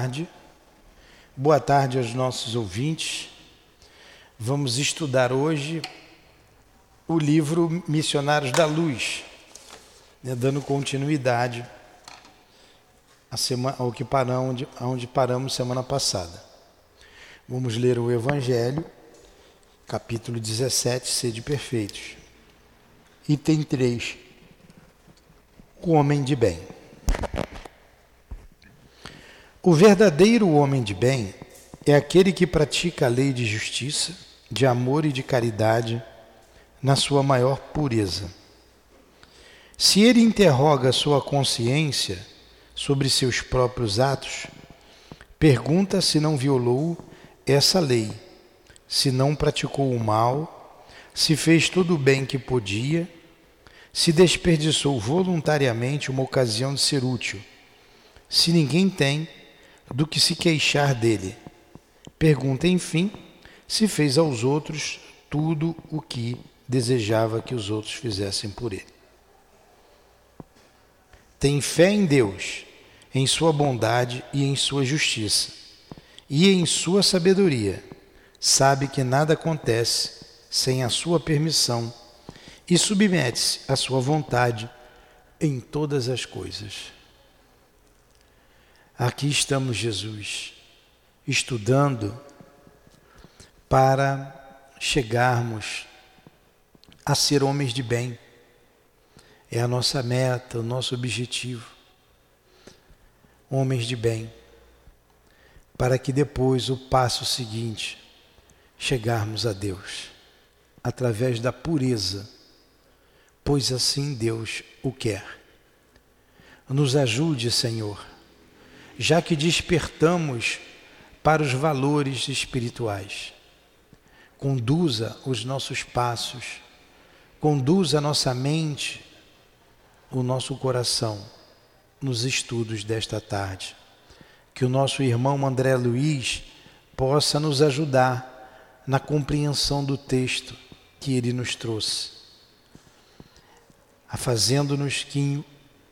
tarde. Boa tarde aos nossos ouvintes. Vamos estudar hoje o livro Missionários da Luz, né, dando continuidade semana, ao que paramos, onde paramos semana passada. Vamos ler o Evangelho, capítulo 17, Sede Perfeitos. Item 3. O homem de bem. O verdadeiro homem de bem é aquele que pratica a lei de justiça, de amor e de caridade na sua maior pureza. Se ele interroga sua consciência sobre seus próprios atos, pergunta se não violou essa lei, se não praticou o mal, se fez tudo o bem que podia, se desperdiçou voluntariamente uma ocasião de ser útil, se ninguém tem do que se queixar dele. Pergunta, enfim, se fez aos outros tudo o que desejava que os outros fizessem por ele. Tem fé em Deus, em sua bondade e em sua justiça, e em sua sabedoria. Sabe que nada acontece sem a sua permissão e submete-se à sua vontade em todas as coisas. Aqui estamos, Jesus, estudando para chegarmos a ser homens de bem. É a nossa meta, o nosso objetivo. Homens de bem. Para que depois o passo seguinte, chegarmos a Deus através da pureza, pois assim Deus o quer. Nos ajude, Senhor já que despertamos para os valores espirituais. Conduza os nossos passos, conduza a nossa mente, o nosso coração nos estudos desta tarde. Que o nosso irmão André Luiz possa nos ajudar na compreensão do texto que ele nos trouxe, fazendo-nos que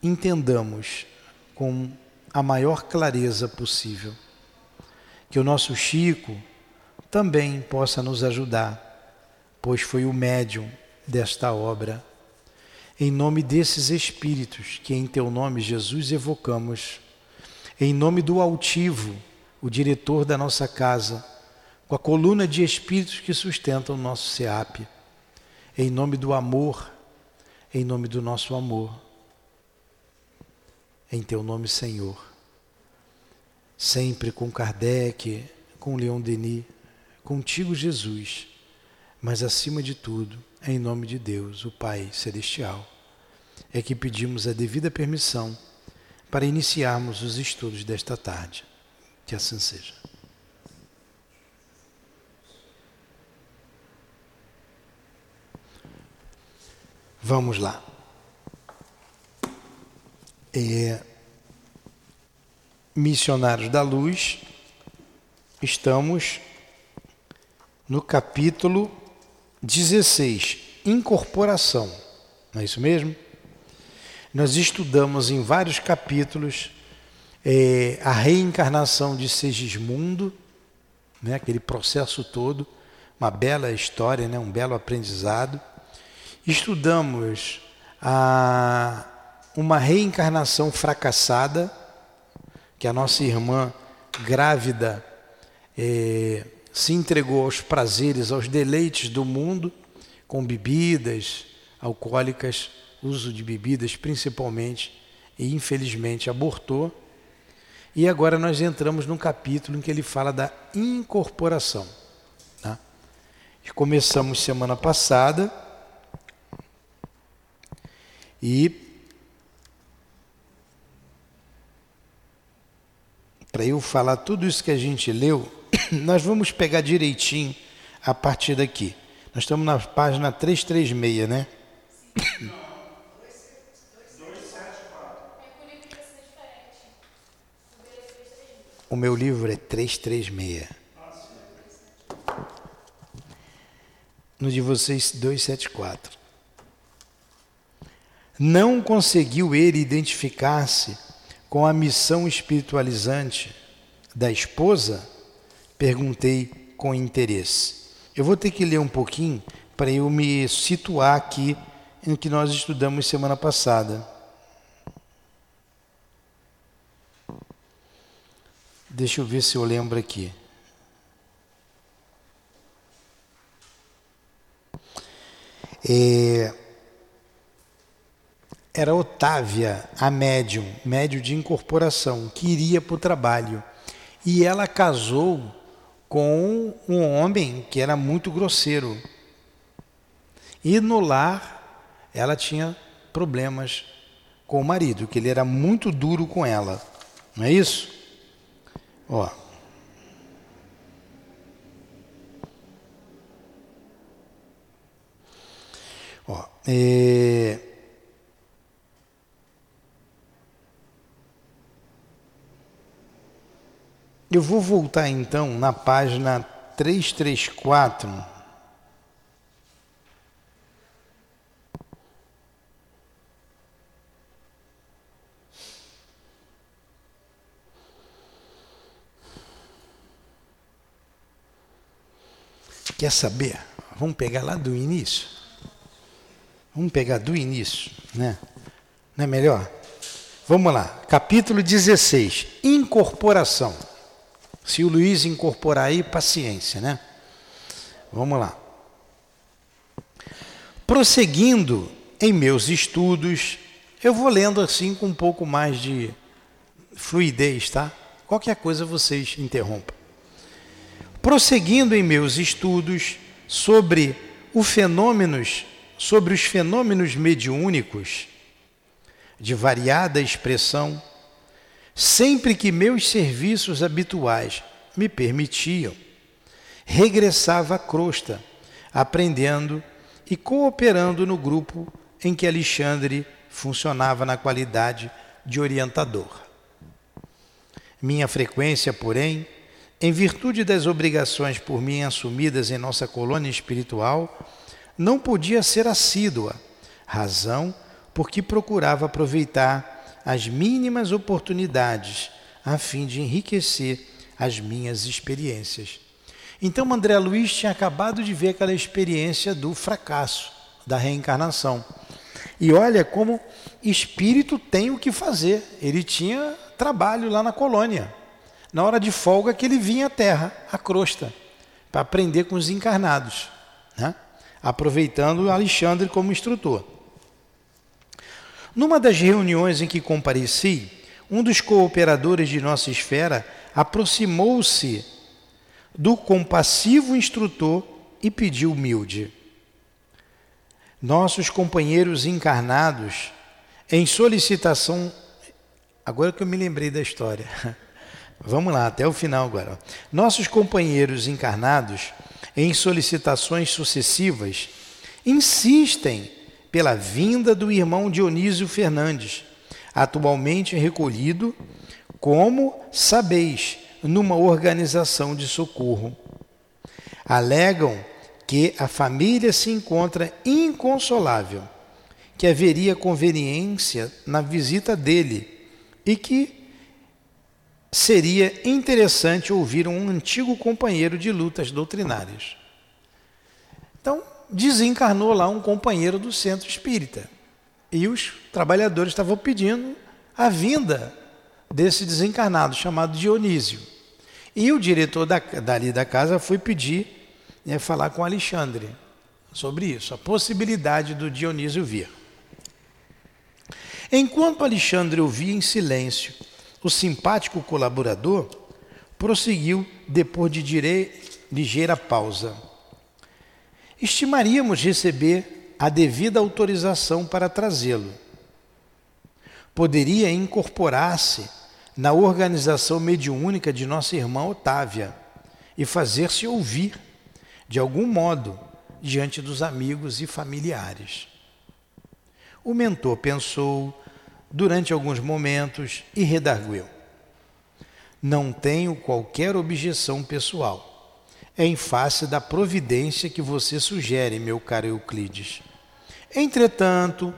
entendamos com a maior clareza possível. Que o nosso Chico também possa nos ajudar, pois foi o médium desta obra. Em nome desses espíritos que em teu nome, Jesus, evocamos, em nome do altivo, o diretor da nossa casa, com a coluna de espíritos que sustentam o nosso SEAP, em nome do amor, em nome do nosso amor em teu nome, Senhor. Sempre com Kardec, com Leon Denis, contigo, Jesus, mas acima de tudo, em nome de Deus, o Pai Celestial, é que pedimos a devida permissão para iniciarmos os estudos desta tarde. Que assim seja. Vamos lá. É, Missionários da Luz, estamos no capítulo 16, Incorporação. Não é isso mesmo? Nós estudamos em vários capítulos é, a reencarnação de Segismundo, né, aquele processo todo, uma bela história, né, um belo aprendizado. Estudamos a uma reencarnação fracassada, que a nossa irmã grávida eh, se entregou aos prazeres, aos deleites do mundo, com bebidas alcoólicas, uso de bebidas principalmente, e infelizmente abortou. E agora nós entramos num capítulo em que ele fala da incorporação. Tá? Começamos semana passada e para eu falar tudo isso que a gente leu, nós vamos pegar direitinho a partir daqui. Nós estamos na página 336, né? O meu livro é 336. No de vocês, 274. Não conseguiu ele identificar-se com a missão espiritualizante da esposa? Perguntei com interesse. Eu vou ter que ler um pouquinho para eu me situar aqui em que nós estudamos semana passada. Deixa eu ver se eu lembro aqui. É, era Otávia, a médium, médium de incorporação, que iria para o trabalho. E ela casou com um homem que era muito grosseiro. E no lar, ela tinha problemas com o marido, que ele era muito duro com ela. Não é isso? Ó. Ó, é... Eu vou voltar então na página 334. Quer saber? Vamos pegar lá do início. Vamos pegar do início, né? Não é melhor? Vamos lá, capítulo 16, incorporação. Se o Luiz incorporar aí, paciência, né? Vamos lá. Prosseguindo em meus estudos, eu vou lendo assim com um pouco mais de fluidez, tá? Qualquer coisa vocês interrompam. Prosseguindo em meus estudos sobre os fenômenos, sobre os fenômenos mediúnicos de variada expressão, sempre que meus serviços habituais me permitiam, regressava à crosta, aprendendo e cooperando no grupo em que Alexandre funcionava na qualidade de orientador. Minha frequência, porém, em virtude das obrigações por mim assumidas em nossa colônia espiritual, não podia ser assídua, razão porque procurava aproveitar as mínimas oportunidades a fim de enriquecer as minhas experiências. Então, André Luiz tinha acabado de ver aquela experiência do fracasso, da reencarnação. E olha como espírito tem o que fazer. Ele tinha trabalho lá na colônia na hora de folga que ele vinha à terra, à crosta, para aprender com os encarnados, né? aproveitando Alexandre como instrutor. Numa das reuniões em que compareci, um dos cooperadores de nossa esfera aproximou-se do compassivo instrutor e pediu humilde. Nossos companheiros encarnados, em solicitação. Agora que eu me lembrei da história. Vamos lá, até o final agora. Nossos companheiros encarnados, em solicitações sucessivas, insistem pela vinda do irmão Dionísio Fernandes, atualmente recolhido, como sabeis, numa organização de socorro. Alegam que a família se encontra inconsolável, que haveria conveniência na visita dele e que seria interessante ouvir um antigo companheiro de lutas doutrinárias. Então, desencarnou lá um companheiro do centro espírita. E os trabalhadores estavam pedindo a vinda desse desencarnado, chamado Dionísio. E o diretor da, dali da casa foi pedir, né, falar com Alexandre sobre isso, a possibilidade do Dionísio vir. Enquanto Alexandre ouvia em silêncio o simpático colaborador prosseguiu depois de dire... ligeira pausa. Estimaríamos receber a devida autorização para trazê-lo. Poderia incorporar-se na organização mediúnica de nossa irmã Otávia e fazer-se ouvir, de algum modo, diante dos amigos e familiares. O mentor pensou, durante alguns momentos e redarguiu: Não tenho qualquer objeção pessoal. É em face da providência que você sugere, meu caro Euclides. Entretanto,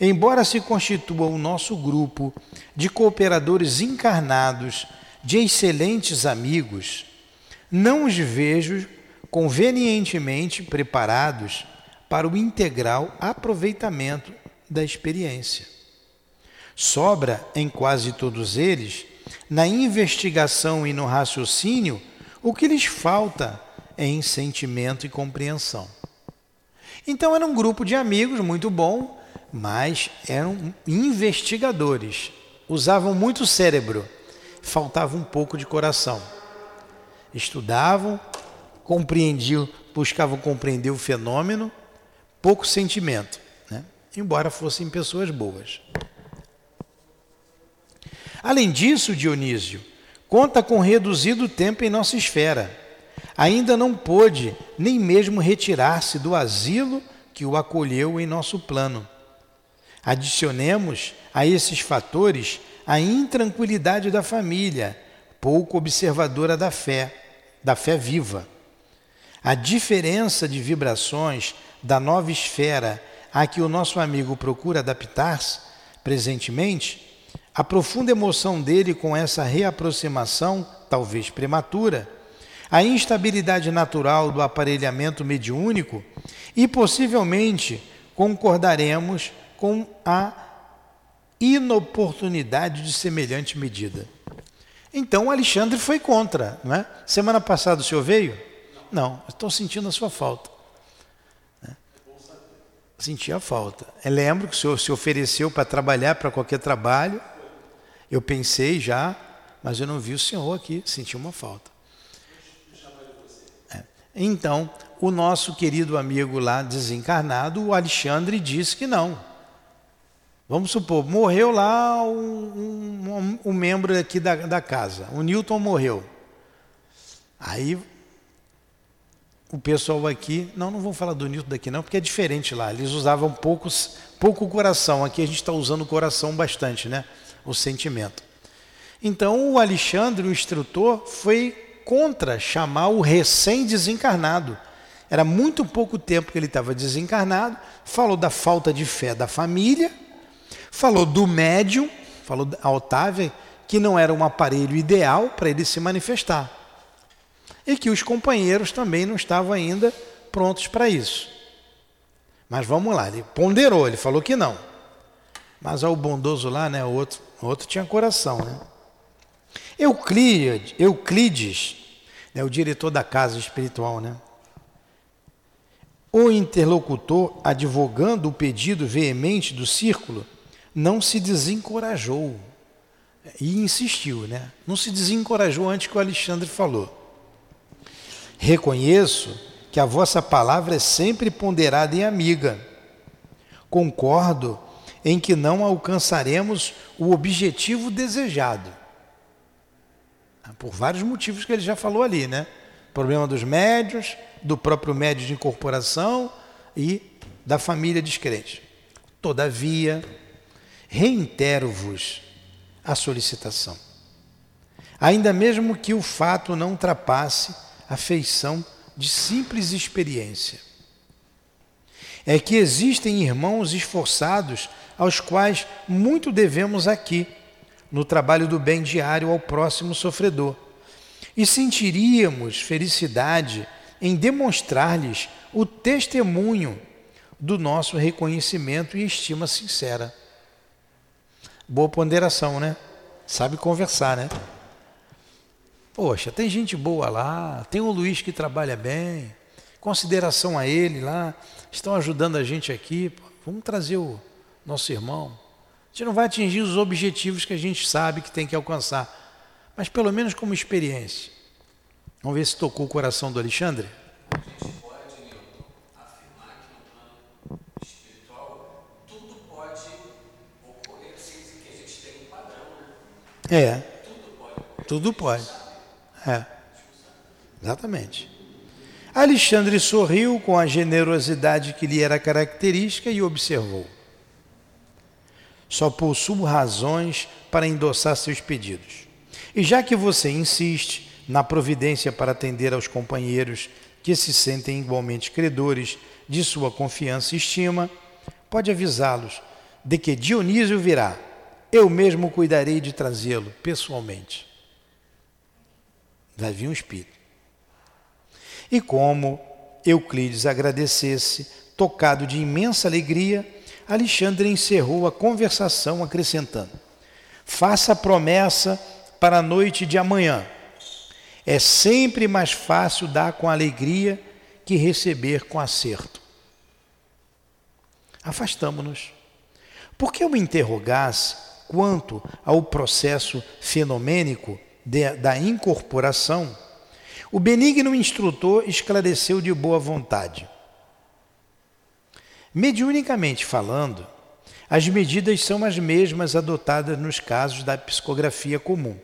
embora se constitua o nosso grupo de cooperadores encarnados de excelentes amigos, não os vejo convenientemente preparados para o integral aproveitamento da experiência. Sobra em quase todos eles, na investigação e no raciocínio, o que lhes falta em sentimento e compreensão. Então era um grupo de amigos muito bom, mas eram investigadores, usavam muito cérebro, faltava um pouco de coração. Estudavam, compreendiam, buscavam compreender o fenômeno, pouco sentimento, né? embora fossem pessoas boas. Além disso, Dionísio conta com reduzido tempo em nossa esfera. Ainda não pôde nem mesmo retirar-se do asilo que o acolheu em nosso plano. Adicionemos a esses fatores a intranquilidade da família, pouco observadora da fé, da fé viva. A diferença de vibrações da nova esfera a que o nosso amigo procura adaptar-se presentemente, a profunda emoção dele com essa reaproximação, talvez prematura, a instabilidade natural do aparelhamento mediúnico e possivelmente concordaremos com a inoportunidade de semelhante medida. Então Alexandre foi contra, não é? Semana passada o senhor veio? Não, estou sentindo a sua falta. Senti a falta. Eu lembro que o senhor se ofereceu para trabalhar para qualquer trabalho. Eu pensei já, mas eu não vi o senhor aqui, senti uma falta. É. Então, o nosso querido amigo lá desencarnado, o Alexandre, disse que não. Vamos supor, morreu lá um, um, um membro aqui da, da casa, o Newton morreu. Aí o pessoal aqui, não, não vou falar do Newton daqui não, porque é diferente lá. Eles usavam poucos, pouco coração. Aqui a gente está usando coração bastante, né? O sentimento. Então o Alexandre, o instrutor, foi contra chamar o recém-desencarnado. Era muito pouco tempo que ele estava desencarnado. Falou da falta de fé da família, falou do médium, falou da Otávia, que não era um aparelho ideal para ele se manifestar e que os companheiros também não estavam ainda prontos para isso. Mas vamos lá, ele ponderou, ele falou que não. Mas o bondoso lá, né, o outro, o outro tinha coração, né? Euclides, Euclides né, o diretor da casa espiritual, né? O interlocutor, advogando o pedido veemente do círculo, não se desencorajou e insistiu, né? Não se desencorajou antes que o Alexandre falou. Reconheço que a vossa palavra é sempre ponderada e amiga. Concordo em que não alcançaremos o objetivo desejado. Por vários motivos que ele já falou ali, né? Problema dos médios, do próprio médio de incorporação e da família descrente. Todavia, reitero-vos a solicitação. Ainda mesmo que o fato não ultrapasse a feição de simples experiência. É que existem irmãos esforçados aos quais muito devemos aqui, no trabalho do bem diário ao próximo sofredor. E sentiríamos felicidade em demonstrar-lhes o testemunho do nosso reconhecimento e estima sincera. Boa ponderação, né? Sabe conversar, né? Poxa, tem gente boa lá, tem o Luiz que trabalha bem, consideração a ele lá, estão ajudando a gente aqui. Vamos trazer o nosso irmão. A gente não vai atingir os objetivos que a gente sabe que tem que alcançar, mas pelo menos como experiência. Vamos ver se tocou o coração do Alexandre? É. Tudo pode. Tudo pode. É. Exatamente. Alexandre sorriu com a generosidade que lhe era característica e observou. Só possuo razões para endossar seus pedidos. E já que você insiste na providência para atender aos companheiros que se sentem igualmente credores de sua confiança e estima, pode avisá-los de que Dionísio virá. Eu mesmo cuidarei de trazê-lo pessoalmente. Vai vir um espírito. E como Euclides agradecesse, tocado de imensa alegria, Alexandre encerrou a conversação acrescentando: Faça promessa para a noite de amanhã. É sempre mais fácil dar com alegria que receber com acerto. Afastamo-nos. Por que eu me interrogasse quanto ao processo fenomênico de, da incorporação, o benigno instrutor esclareceu de boa vontade. Mediunicamente falando, as medidas são as mesmas adotadas nos casos da psicografia comum,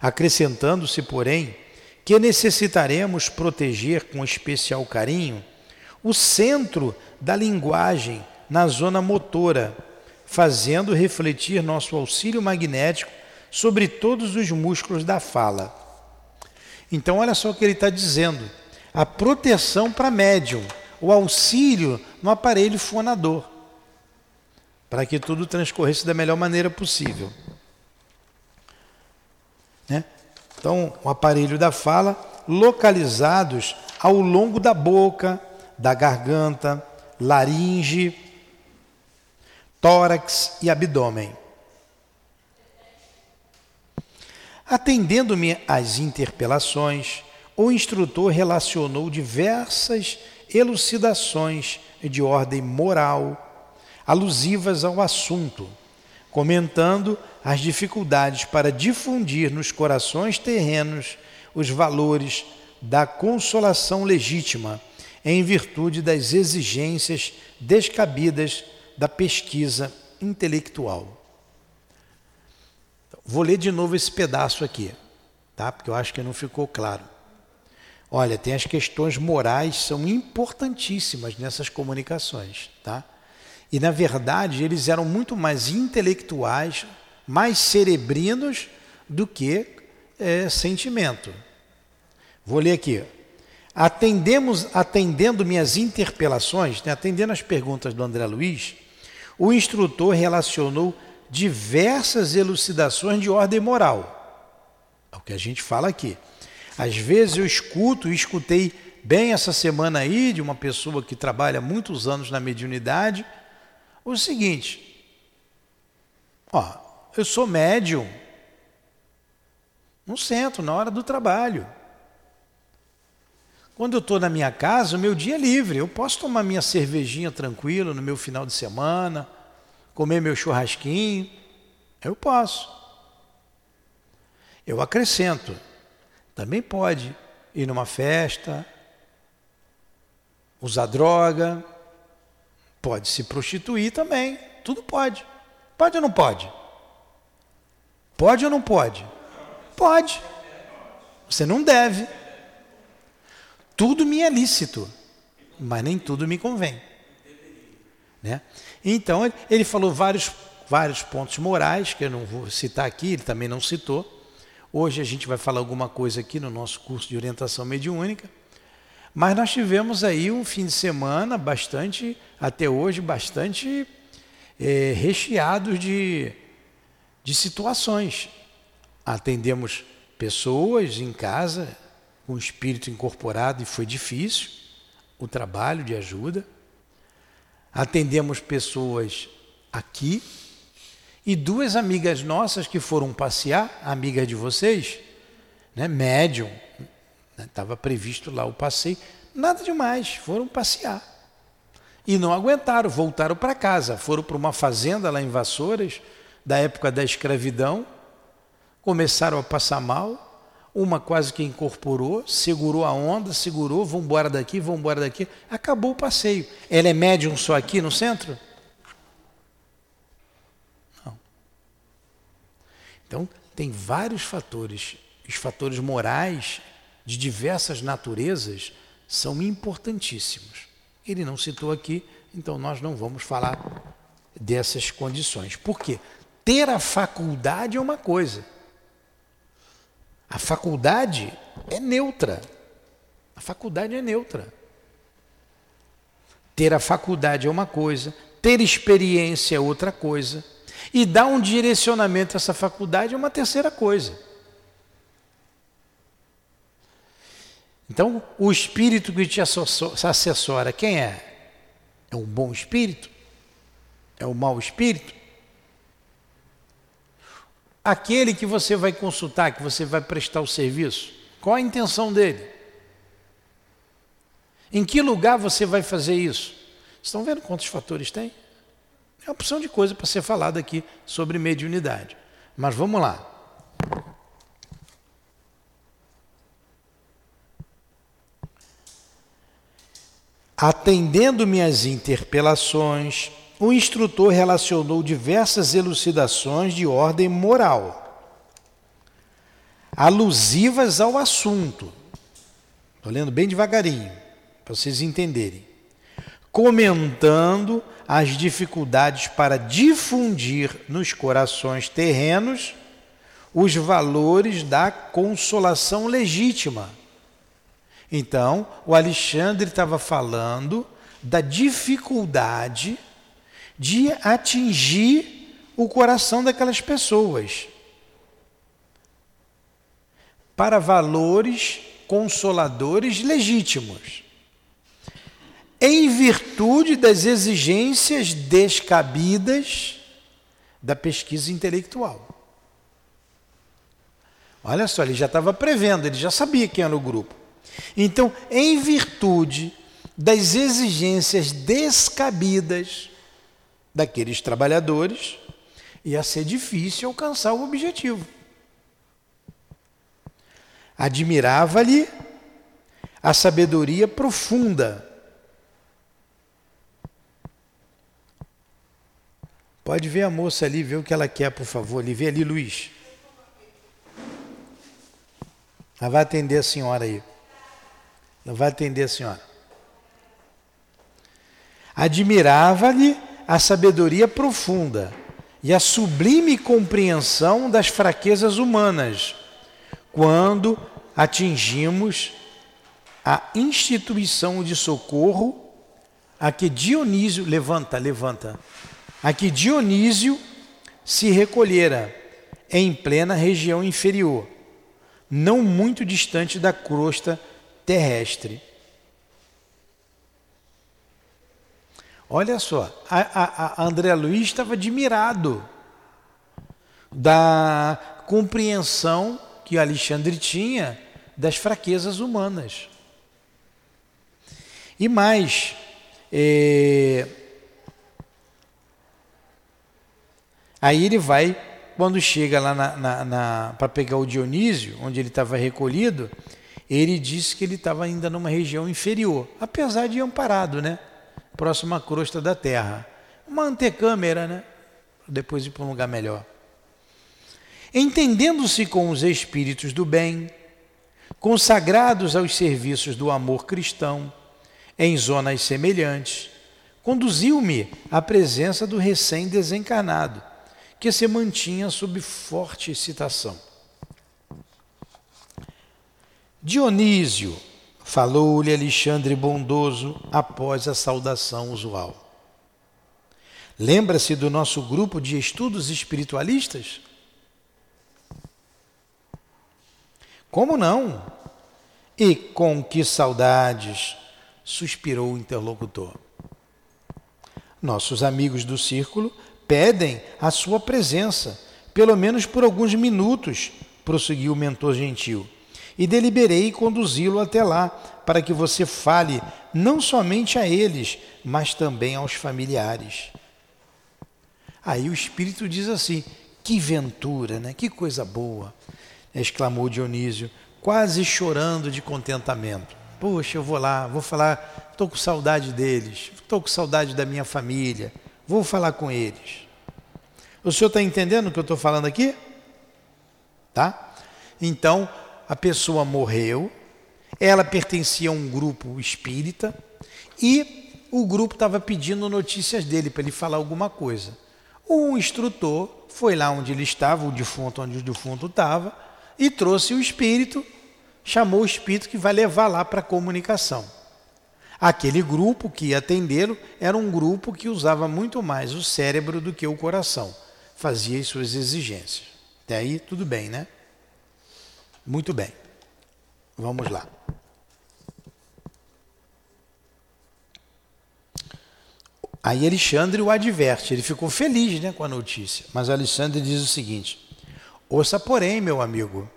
acrescentando-se, porém, que necessitaremos proteger com especial carinho o centro da linguagem na zona motora, fazendo refletir nosso auxílio magnético sobre todos os músculos da fala. Então, olha só o que ele está dizendo: a proteção para médium, o auxílio no aparelho fonador para que tudo transcorresse da melhor maneira possível. Né? Então, o aparelho da fala localizados ao longo da boca, da garganta, laringe, tórax e abdômen. Atendendo-me às interpelações, o instrutor relacionou diversas elucidações de ordem moral, alusivas ao assunto, comentando as dificuldades para difundir nos corações terrenos os valores da consolação legítima, em virtude das exigências descabidas da pesquisa intelectual. Vou ler de novo esse pedaço aqui, tá? Porque eu acho que não ficou claro. Olha, tem as questões morais são importantíssimas nessas comunicações, tá? E, na verdade, eles eram muito mais intelectuais, mais cerebrinos do que é, sentimento. Vou ler aqui. Atendemos, atendendo minhas interpelações, né, atendendo as perguntas do André Luiz, o instrutor relacionou diversas elucidações de ordem moral. É o que a gente fala aqui. Às vezes eu escuto escutei bem essa semana aí de uma pessoa que trabalha muitos anos na mediunidade o seguinte: ó, eu sou médium no centro, na hora do trabalho. Quando eu estou na minha casa, o meu dia é livre. Eu posso tomar minha cervejinha tranquilo no meu final de semana, comer meu churrasquinho. Eu posso. Eu acrescento. Também pode ir numa festa, usar droga, Pode se prostituir também, tudo pode. Pode ou não pode? Pode ou não pode? Pode. Você não deve. Tudo me é lícito, mas nem tudo me convém. Né? Então, ele falou vários, vários pontos morais, que eu não vou citar aqui, ele também não citou. Hoje a gente vai falar alguma coisa aqui no nosso curso de orientação mediúnica. Mas nós tivemos aí um fim de semana bastante, até hoje, bastante é, recheado de, de situações. Atendemos pessoas em casa com espírito incorporado e foi difícil o trabalho de ajuda. Atendemos pessoas aqui e duas amigas nossas que foram passear, amigas de vocês, né, médium, Estava né? previsto lá o passeio. Nada demais, foram passear. E não aguentaram, voltaram para casa. Foram para uma fazenda lá em Vassouras, da época da escravidão. Começaram a passar mal. Uma quase que incorporou, segurou a onda, segurou, vamos embora daqui, vamos embora daqui. Acabou o passeio. Ela é médium só aqui no centro? Não. Então, tem vários fatores. Os fatores morais de diversas naturezas são importantíssimos. Ele não citou aqui, então nós não vamos falar dessas condições. Por quê? Ter a faculdade é uma coisa. A faculdade é neutra. A faculdade é neutra. Ter a faculdade é uma coisa, ter experiência é outra coisa, e dar um direcionamento a essa faculdade é uma terceira coisa. Então, o espírito que te assessora, quem é? É um bom espírito? É um mau espírito? Aquele que você vai consultar, que você vai prestar o serviço, qual a intenção dele? Em que lugar você vai fazer isso? Estão vendo quantos fatores tem? É uma opção de coisa para ser falada aqui sobre mediunidade. Mas vamos lá. Atendendo minhas interpelações, o instrutor relacionou diversas elucidações de ordem moral, alusivas ao assunto. Estou lendo bem devagarinho, para vocês entenderem. Comentando as dificuldades para difundir nos corações terrenos os valores da consolação legítima então, o Alexandre estava falando da dificuldade de atingir o coração daquelas pessoas para valores consoladores legítimos, em virtude das exigências descabidas da pesquisa intelectual. Olha só, ele já estava prevendo, ele já sabia quem era o grupo. Então, em virtude das exigências descabidas daqueles trabalhadores, ia ser difícil alcançar o objetivo. Admirava-lhe a sabedoria profunda. Pode ver a moça ali, ver o que ela quer, por favor. Ali, vê ali, Luiz. Ela vai atender a senhora aí. Não vai atender a senhora. Admirava-lhe a sabedoria profunda e a sublime compreensão das fraquezas humanas, quando atingimos a instituição de socorro a que Dionísio levanta, levanta, a que Dionísio se recolhera em plena região inferior, não muito distante da crosta terrestre. Olha só, a, a, a André Luiz estava admirado da compreensão que Alexandre tinha das fraquezas humanas. E mais, é... aí ele vai, quando chega lá para pegar o Dionísio, onde ele estava recolhido, ele disse que ele estava ainda numa região inferior, apesar de amparado, né? Próximo à crosta da terra. Uma antecâmera, né? Depois ir para um lugar melhor. Entendendo-se com os espíritos do bem, consagrados aos serviços do amor cristão, em zonas semelhantes, conduziu-me à presença do recém-desencarnado, que se mantinha sob forte excitação. Dionísio, falou-lhe Alexandre bondoso após a saudação usual. Lembra-se do nosso grupo de estudos espiritualistas? Como não? E com que saudades, suspirou o interlocutor. Nossos amigos do círculo pedem a sua presença, pelo menos por alguns minutos, prosseguiu o mentor gentil e deliberei conduzi-lo até lá, para que você fale não somente a eles, mas também aos familiares. Aí o Espírito diz assim: que ventura, né? que coisa boa! exclamou Dionísio, quase chorando de contentamento. Poxa, eu vou lá, vou falar, estou com saudade deles, estou com saudade da minha família, vou falar com eles. O senhor está entendendo o que eu estou falando aqui? Tá? Então, a pessoa morreu, ela pertencia a um grupo espírita e o grupo estava pedindo notícias dele para ele falar alguma coisa. O instrutor foi lá onde ele estava, o defunto onde o defunto estava, e trouxe o espírito, chamou o espírito que vai levar lá para a comunicação. Aquele grupo que ia atendê-lo era um grupo que usava muito mais o cérebro do que o coração, fazia as suas exigências. Até aí tudo bem, né? Muito bem. Vamos lá. Aí Alexandre o adverte, ele ficou feliz né, com a notícia. Mas Alexandre diz o seguinte: Ouça, porém, meu amigo.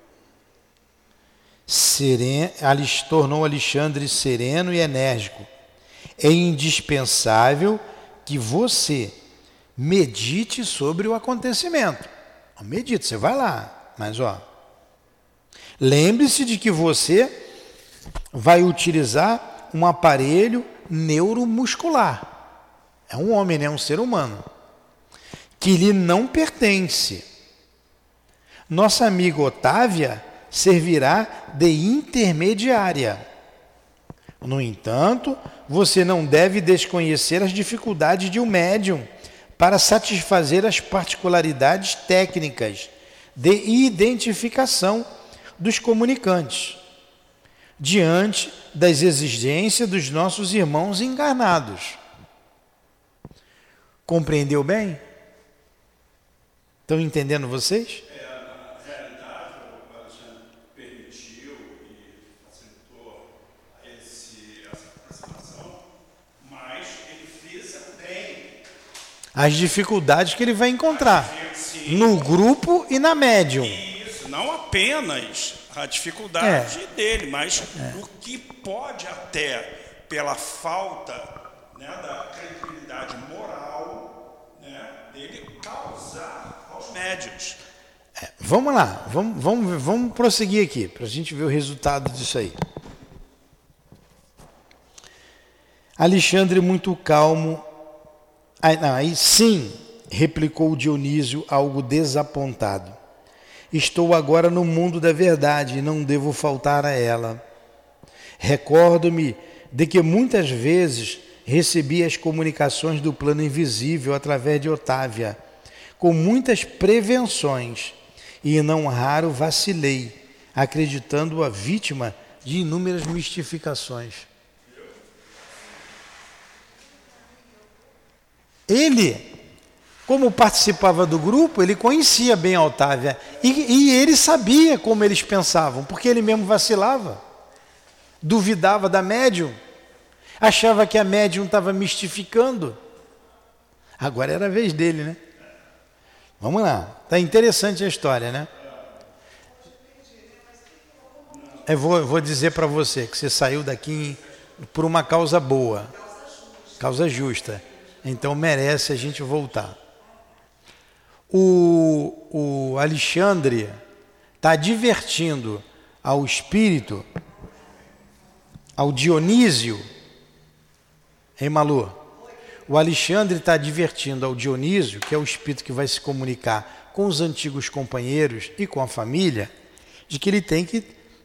Seren, tornou Alexandre sereno e enérgico. É indispensável que você medite sobre o acontecimento. Medite, você vai lá, mas ó, lembre-se de que você vai utilizar um aparelho neuromuscular. É um homem, né? um ser humano, que lhe não pertence. Nossa amiga Otávia servirá de intermediária. No entanto, você não deve desconhecer as dificuldades de um médium para satisfazer as particularidades técnicas de identificação dos comunicantes, diante das exigências dos nossos irmãos encarnados. Compreendeu bem? Estão entendendo vocês? Na realidade, o Alexandre permitiu facilitou esse, essa aproximação, mas ele frisa bem as dificuldades que ele vai encontrar no grupo e na médium. Não apenas a dificuldade é. dele, mas é. o que pode até, pela falta né, da credibilidade moral né, dele, causar aos médios. É, vamos lá, vamos, vamos, vamos prosseguir aqui, para a gente ver o resultado disso aí. Alexandre, muito calmo, Aí, não, aí sim, replicou Dionísio, algo desapontado. Estou agora no mundo da verdade e não devo faltar a ela. Recordo-me de que muitas vezes recebi as comunicações do plano invisível através de Otávia, com muitas prevenções, e não raro vacilei, acreditando-a vítima de inúmeras mistificações. Ele, como participava do grupo, ele conhecia bem a Otávia e, e ele sabia como eles pensavam, porque ele mesmo vacilava, duvidava da médium, achava que a médium estava mistificando. Agora era a vez dele, né? Vamos lá, tá interessante a história, né? Eu vou, vou dizer para você que você saiu daqui por uma causa boa, causa justa. Então merece a gente voltar. O, o Alexandre está divertindo ao espírito, ao Dionísio, hein, Malu? O Alexandre está divertindo ao Dionísio, que é o espírito que vai se comunicar com os antigos companheiros e com a família, de que ele tem que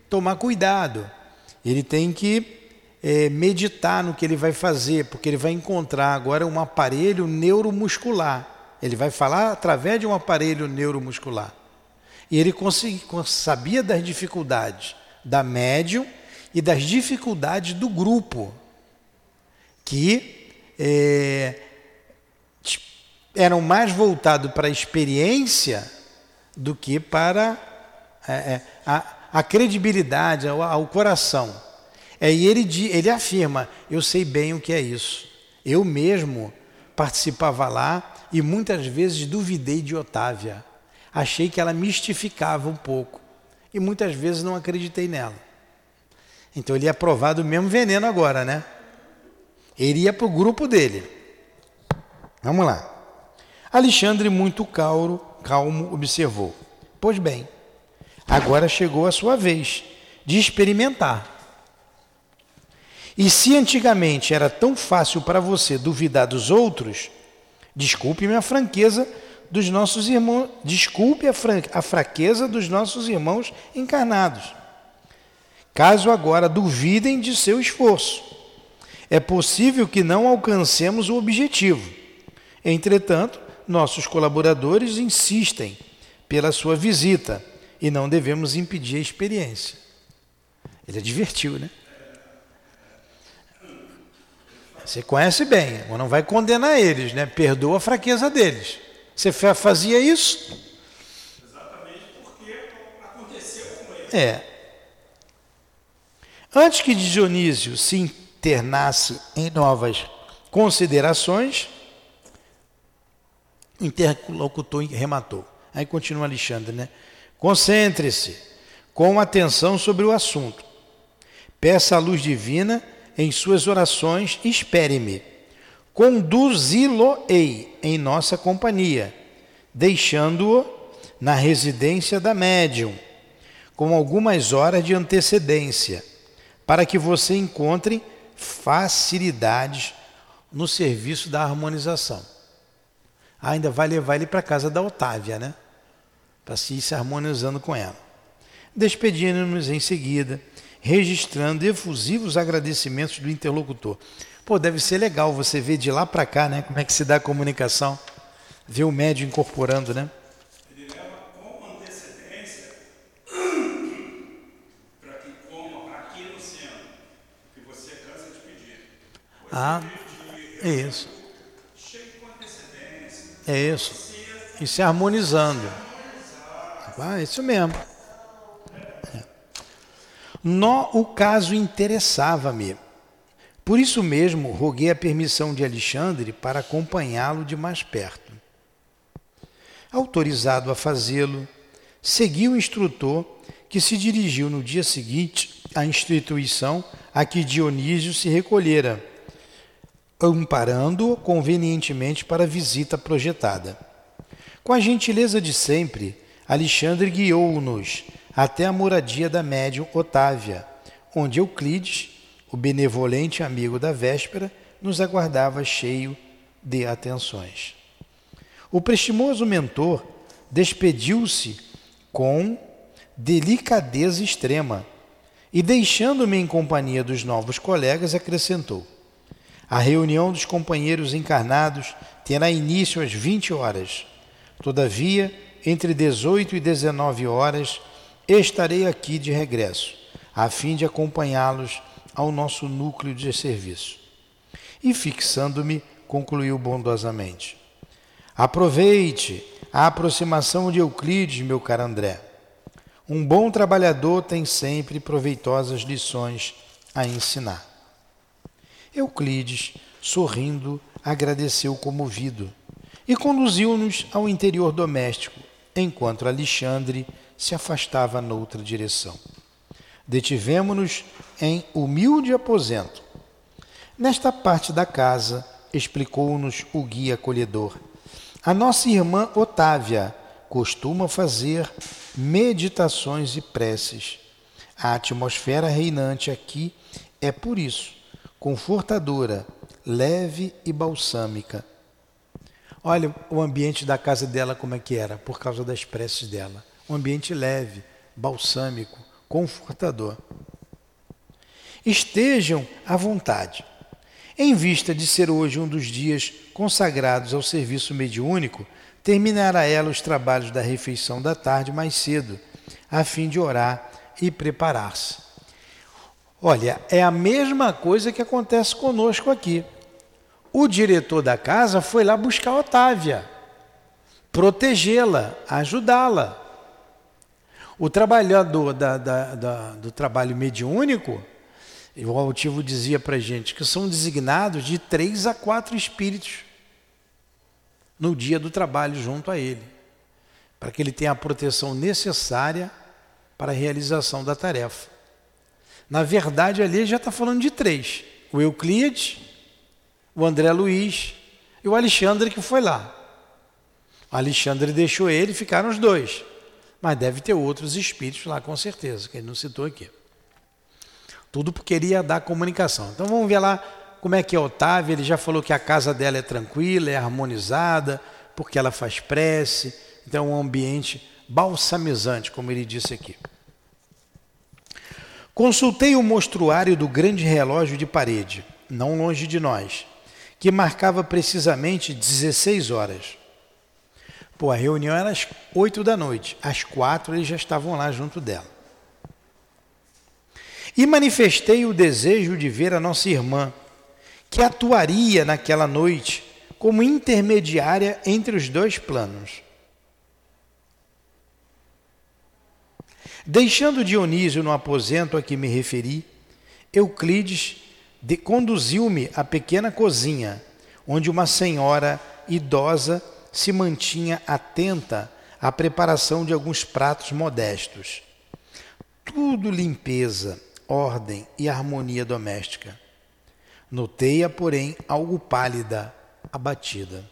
tomar cuidado, ele tem que é, meditar no que ele vai fazer, porque ele vai encontrar agora um aparelho neuromuscular. Ele vai falar através de um aparelho neuromuscular. E ele sabia das dificuldades da médium e das dificuldades do grupo, que é, eram mais voltados para a experiência do que para é, é a, a credibilidade, ao, ao coração. É, e ele, ele afirma: Eu sei bem o que é isso. Eu mesmo participava lá e muitas vezes duvidei de Otávia. Achei que ela mistificava um pouco e muitas vezes não acreditei nela. Então ele ia provar do mesmo veneno agora, né? Ele ia para o grupo dele. Vamos lá. Alexandre, muito calmo, calmo, observou: Pois bem, agora chegou a sua vez de experimentar. E se antigamente era tão fácil para você duvidar dos outros, desculpe-me a franqueza dos nossos irmãos, desculpe a, a fraqueza dos nossos irmãos encarnados. Caso agora duvidem de seu esforço, é possível que não alcancemos o objetivo. Entretanto, nossos colaboradores insistem pela sua visita e não devemos impedir a experiência. Ele advertiu, né? Você conhece bem, mas não vai condenar eles, né? Perdoa a fraqueza deles. Você fazia isso? Exatamente porque aconteceu com eles. É. Antes que Dionísio se internasse em novas considerações, interlocutor rematou. Aí continua Alexandre, né? Concentre-se com atenção sobre o assunto. Peça a luz divina em suas orações espere-me. Conduzi-lo-ei em nossa companhia, deixando-o na residência da médium, com algumas horas de antecedência, para que você encontre facilidades no serviço da harmonização. Ainda vai levar ele para casa da Otávia, né? Para se ir se harmonizando com ela. Despedindo-nos em seguida, registrando efusivos agradecimentos do interlocutor. Pô, deve ser legal você ver de lá para cá, né? Como é que se dá a comunicação, ver o médio incorporando, né? Ele leva com antecedência para que coma aqui no centro, que você cansa de pedir. Ah, é isso. É isso. E se harmonizando. Ah, isso mesmo. Nó o caso interessava-me. Por isso mesmo, roguei a permissão de Alexandre para acompanhá-lo de mais perto. Autorizado a fazê-lo, segui o instrutor, que se dirigiu no dia seguinte à instituição a que Dionísio se recolhera amparando-o convenientemente para a visita projetada. Com a gentileza de sempre, Alexandre guiou-nos até a moradia da médium Otávia, onde Euclides, o benevolente amigo da véspera, nos aguardava cheio de atenções. O prestimoso mentor despediu-se com delicadeza extrema e, deixando-me em companhia dos novos colegas, acrescentou: a reunião dos companheiros encarnados terá início às 20 horas. Todavia, entre 18 e 19 horas, estarei aqui de regresso, a fim de acompanhá-los ao nosso núcleo de serviço. E fixando-me, concluiu bondosamente: Aproveite a aproximação de Euclides, meu caro André. Um bom trabalhador tem sempre proveitosas lições a ensinar. Euclides, sorrindo, agradeceu comovido e conduziu-nos ao interior doméstico, enquanto Alexandre se afastava noutra direção. Detivemo-nos em humilde aposento. Nesta parte da casa, explicou-nos o guia acolhedor, a nossa irmã Otávia costuma fazer meditações e preces. A atmosfera reinante aqui é por isso confortadora, leve e balsâmica. Olha o ambiente da casa dela como é que era, por causa das preces dela. Um ambiente leve, balsâmico, confortador. Estejam à vontade. Em vista de ser hoje um dos dias consagrados ao serviço mediúnico, terminará ela os trabalhos da refeição da tarde mais cedo, a fim de orar e preparar-se. Olha, é a mesma coisa que acontece conosco aqui. O diretor da casa foi lá buscar Otávia, protegê-la, ajudá-la. O trabalhador da, da, da, do trabalho mediúnico, o altivo dizia para a gente que são designados de três a quatro espíritos no dia do trabalho junto a ele, para que ele tenha a proteção necessária para a realização da tarefa. Na verdade, ali já está falando de três: o Euclides, o André Luiz e o Alexandre que foi lá. O Alexandre deixou ele, ficaram os dois. Mas deve ter outros espíritos lá, com certeza, que ele não citou aqui. Tudo porque queria dar comunicação. Então vamos ver lá como é que é Otávio. Ele já falou que a casa dela é tranquila, é harmonizada, porque ela faz prece. Então é um ambiente balsamizante, como ele disse aqui. Consultei o mostruário do grande relógio de parede, não longe de nós, que marcava precisamente 16 horas. Pô, a reunião era às 8 da noite, às quatro eles já estavam lá junto dela. E manifestei o desejo de ver a nossa irmã, que atuaria naquela noite como intermediária entre os dois planos. Deixando Dionísio no aposento a que me referi, Euclides conduziu-me à pequena cozinha, onde uma senhora idosa se mantinha atenta à preparação de alguns pratos modestos. Tudo limpeza, ordem e harmonia doméstica. Notei-a, porém, algo pálida, abatida.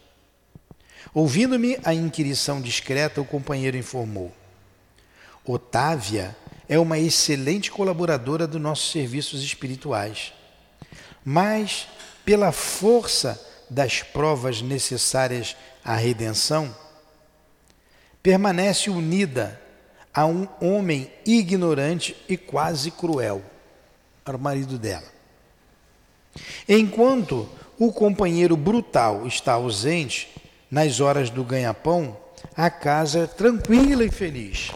Ouvindo-me a inquirição discreta, o companheiro informou: Otávia é uma excelente colaboradora dos nossos serviços espirituais, mas, pela força das provas necessárias à redenção, permanece unida a um homem ignorante e quase cruel, era o marido dela. Enquanto o companheiro brutal está ausente, nas horas do ganha-pão, a casa é tranquila e feliz.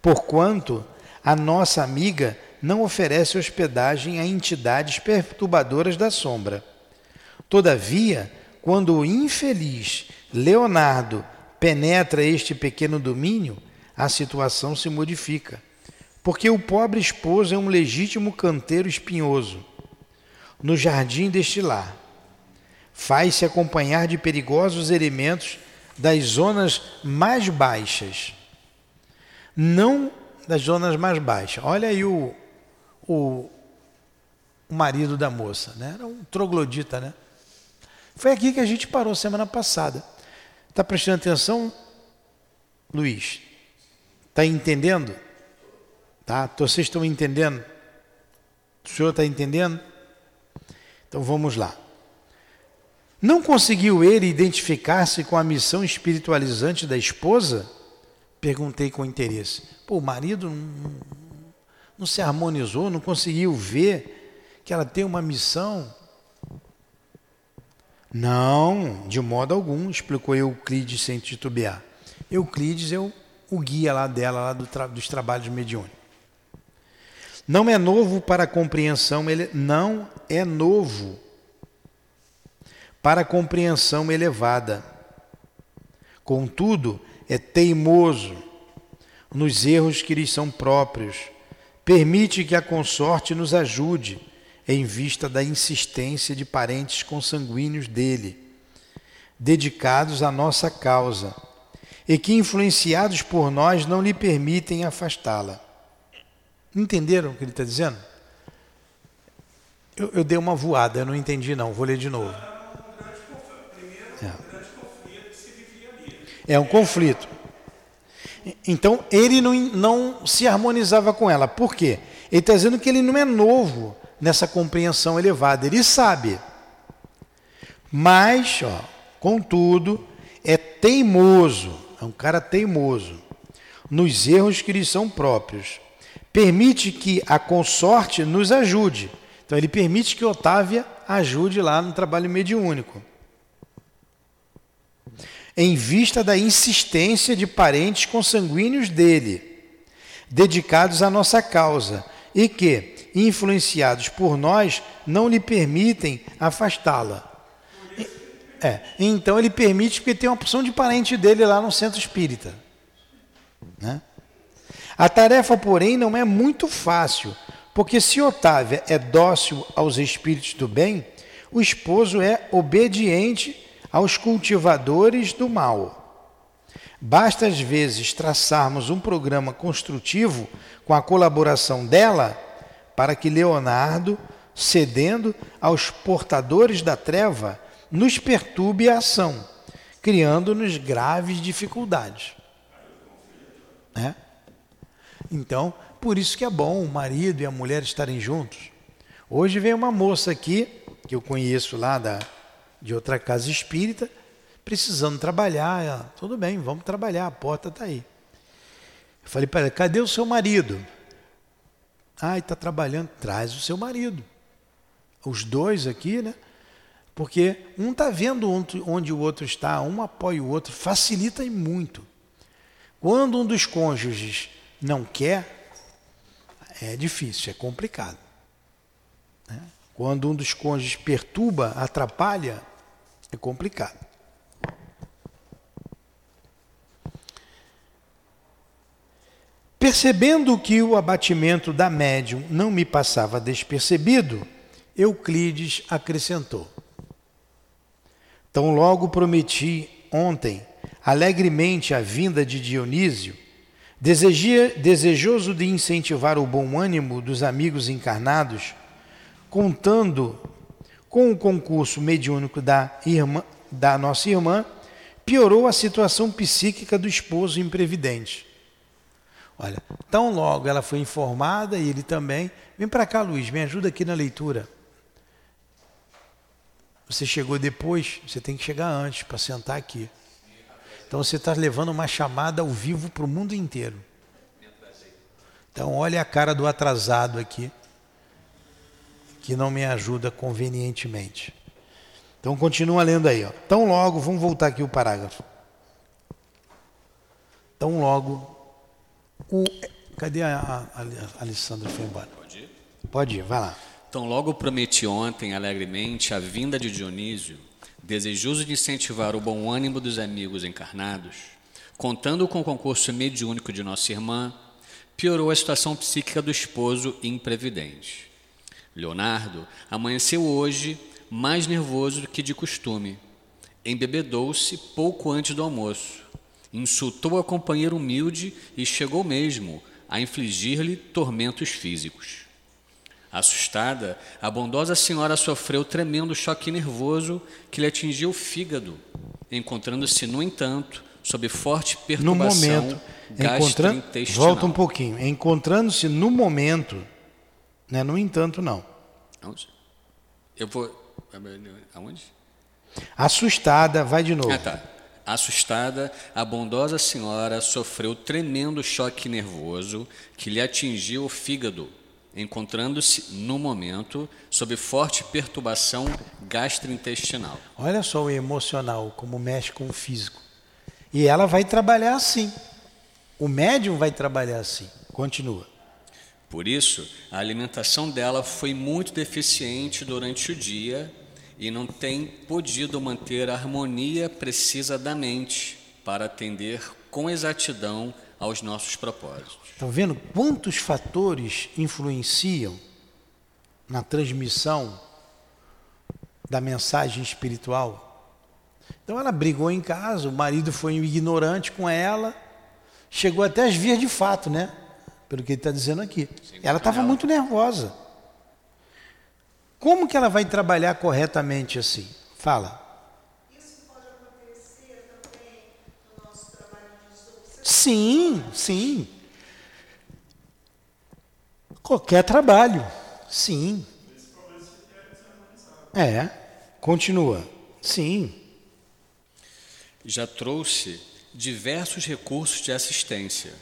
Porquanto a nossa amiga não oferece hospedagem a entidades perturbadoras da sombra. Todavia, quando o infeliz Leonardo penetra este pequeno domínio, a situação se modifica, porque o pobre esposo é um legítimo canteiro espinhoso no jardim deste lar faz-se acompanhar de perigosos elementos das zonas mais baixas. Não das zonas mais baixas. Olha aí o, o, o marido da moça, né? Era um troglodita, né? Foi aqui que a gente parou semana passada. Está prestando atenção, Luiz? Está entendendo? Tá? Vocês estão entendendo? O senhor está entendendo? Então vamos lá. Não conseguiu ele identificar-se com a missão espiritualizante da esposa? Perguntei com interesse. Pô, o marido não, não se harmonizou, não conseguiu ver que ela tem uma missão? Não, de modo algum, explicou Euclides sem titubear. Euclides é o, o guia lá dela, lá do tra, dos trabalhos mediúnicos. Não é novo para a compreensão, ele não é novo para compreensão elevada. Contudo, é teimoso nos erros que lhes são próprios. Permite que a consorte nos ajude em vista da insistência de parentes consanguíneos dele, dedicados à nossa causa, e que, influenciados por nós, não lhe permitem afastá-la. Entenderam o que ele está dizendo? Eu, eu dei uma voada, eu não entendi não, vou ler de novo. É um conflito. Então ele não, não se harmonizava com ela. Por quê? Ele está dizendo que ele não é novo nessa compreensão elevada. Ele sabe. Mas, ó, contudo, é teimoso. É um cara teimoso nos erros que lhe são próprios. Permite que a consorte nos ajude. Então ele permite que Otávia ajude lá no trabalho mediúnico em vista da insistência de parentes consanguíneos dele, dedicados à nossa causa, e que, influenciados por nós, não lhe permitem afastá-la. É, então ele permite porque tem uma opção de parente dele lá no centro espírita. Né? A tarefa, porém, não é muito fácil, porque se Otávia é dócil aos espíritos do bem, o esposo é obediente aos cultivadores do mal. Basta às vezes traçarmos um programa construtivo com a colaboração dela para que Leonardo, cedendo aos portadores da treva, nos perturbe a ação, criando-nos graves dificuldades. É? Então, por isso que é bom o marido e a mulher estarem juntos. Hoje vem uma moça aqui, que eu conheço lá da, de outra casa espírita, precisando trabalhar. Ela, Tudo bem, vamos trabalhar, a porta está aí. Eu falei para ela, cadê o seu marido? Ah, está trabalhando, traz o seu marido. Os dois aqui, né? Porque um está vendo onde o outro está, um apoia o outro, facilita muito. Quando um dos cônjuges não quer, é difícil, é complicado. Né? Quando um dos cônjuges perturba, atrapalha, é complicado. Percebendo que o abatimento da médium não me passava despercebido, Euclides acrescentou: Tão logo prometi ontem alegremente a vinda de Dionísio, desejoso de incentivar o bom ânimo dos amigos encarnados, contando com o concurso mediúnico da, irmã, da nossa irmã, piorou a situação psíquica do esposo imprevidente. Olha, tão logo ela foi informada e ele também. Vem para cá, Luiz, me ajuda aqui na leitura. Você chegou depois, você tem que chegar antes para sentar aqui. Então você está levando uma chamada ao vivo para o mundo inteiro. Então olha a cara do atrasado aqui, que não me ajuda convenientemente. Então continua lendo aí. Ó. Tão logo, vamos voltar aqui o parágrafo. Tão logo o, cadê a, a, a Alessandra foi embora? Pode ir? Pode ir, vai lá. Tão logo prometi ontem alegremente a vinda de Dionísio desejoso de incentivar o bom ânimo dos amigos encarnados, contando com o concurso mediúnico de nossa irmã, piorou a situação psíquica do esposo imprevidente. Leonardo amanheceu hoje mais nervoso do que de costume. Embebedou-se pouco antes do almoço, insultou a companheira humilde e chegou mesmo a infligir-lhe tormentos físicos. Assustada, a bondosa senhora sofreu tremendo choque nervoso que lhe atingiu o fígado, encontrando-se, no entanto, sob forte perturbação no momento, gastrointestinal. Volta um pouquinho. Encontrando-se no momento, né? no entanto, não. Aonde? Eu vou. Aonde? Assustada, vai de novo. Ah, tá. Assustada, a bondosa senhora sofreu tremendo choque nervoso que lhe atingiu o fígado encontrando-se no momento sob forte perturbação gastrointestinal. Olha só o emocional como mexe com o físico. E ela vai trabalhar assim. O médium vai trabalhar assim. Continua. Por isso, a alimentação dela foi muito deficiente durante o dia e não tem podido manter a harmonia precisa da mente para atender com exatidão aos nossos propósitos. Estão vendo quantos fatores influenciam na transmissão da mensagem espiritual? Então ela brigou em casa, o marido foi ignorante com ela, chegou até as vias de fato, né? Pelo que ele está dizendo aqui. Sim, ela estava muito nervosa. Como que ela vai trabalhar corretamente assim? Fala. Sim, sim. Qualquer trabalho, sim. É, continua. Sim. Já trouxe diversos recursos de assistência,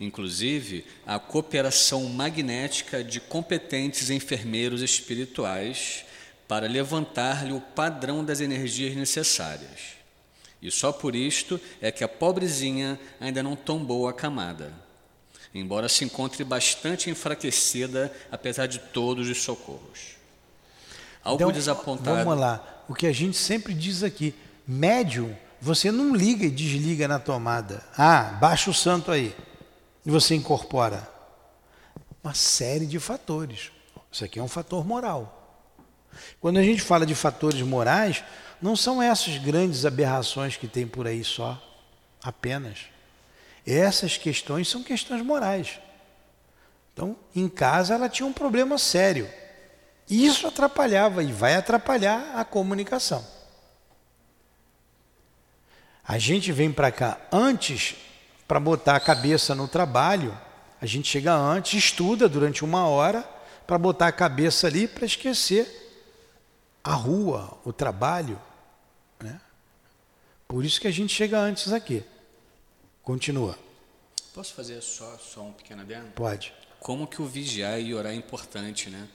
inclusive a cooperação magnética de competentes enfermeiros espirituais para levantar-lhe o padrão das energias necessárias. E só por isto é que a pobrezinha ainda não tombou a camada, embora se encontre bastante enfraquecida, apesar de todos os socorros. Algo então, desapontado. Vamos lá, o que a gente sempre diz aqui: médium, você não liga e desliga na tomada. Ah, baixa o santo aí. E você incorpora. Uma série de fatores. Isso aqui é um fator moral. Quando a gente fala de fatores morais, não são essas grandes aberrações que tem por aí só, apenas. Essas questões são questões morais. Então, em casa ela tinha um problema sério. Isso atrapalhava e vai atrapalhar a comunicação. A gente vem para cá antes para botar a cabeça no trabalho. A gente chega antes, estuda durante uma hora para botar a cabeça ali para esquecer a rua, o trabalho. Né? Por isso que a gente chega antes aqui. Continua. Posso fazer só, só um pequeno adendo? Pode. Como que o vigiar e orar é importante, né?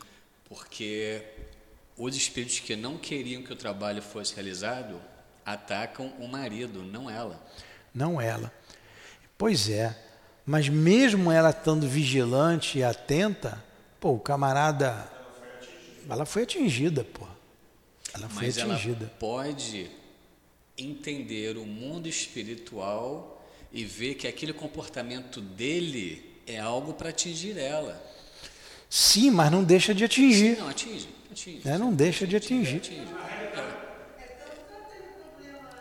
Porque os espíritos que não queriam que o trabalho fosse realizado atacam o marido, não ela. Não ela. Pois é. Mas mesmo ela estando vigilante e atenta, pô, o camarada. Ela foi atingida, pô. Ela foi Mas atingida. ela pode entender o mundo espiritual e ver que aquele comportamento dele é algo para atingir ela. Sim, mas não deixa de atingir. Não, atinge, atinge. Né? Não deixa de atingir. atinge. É.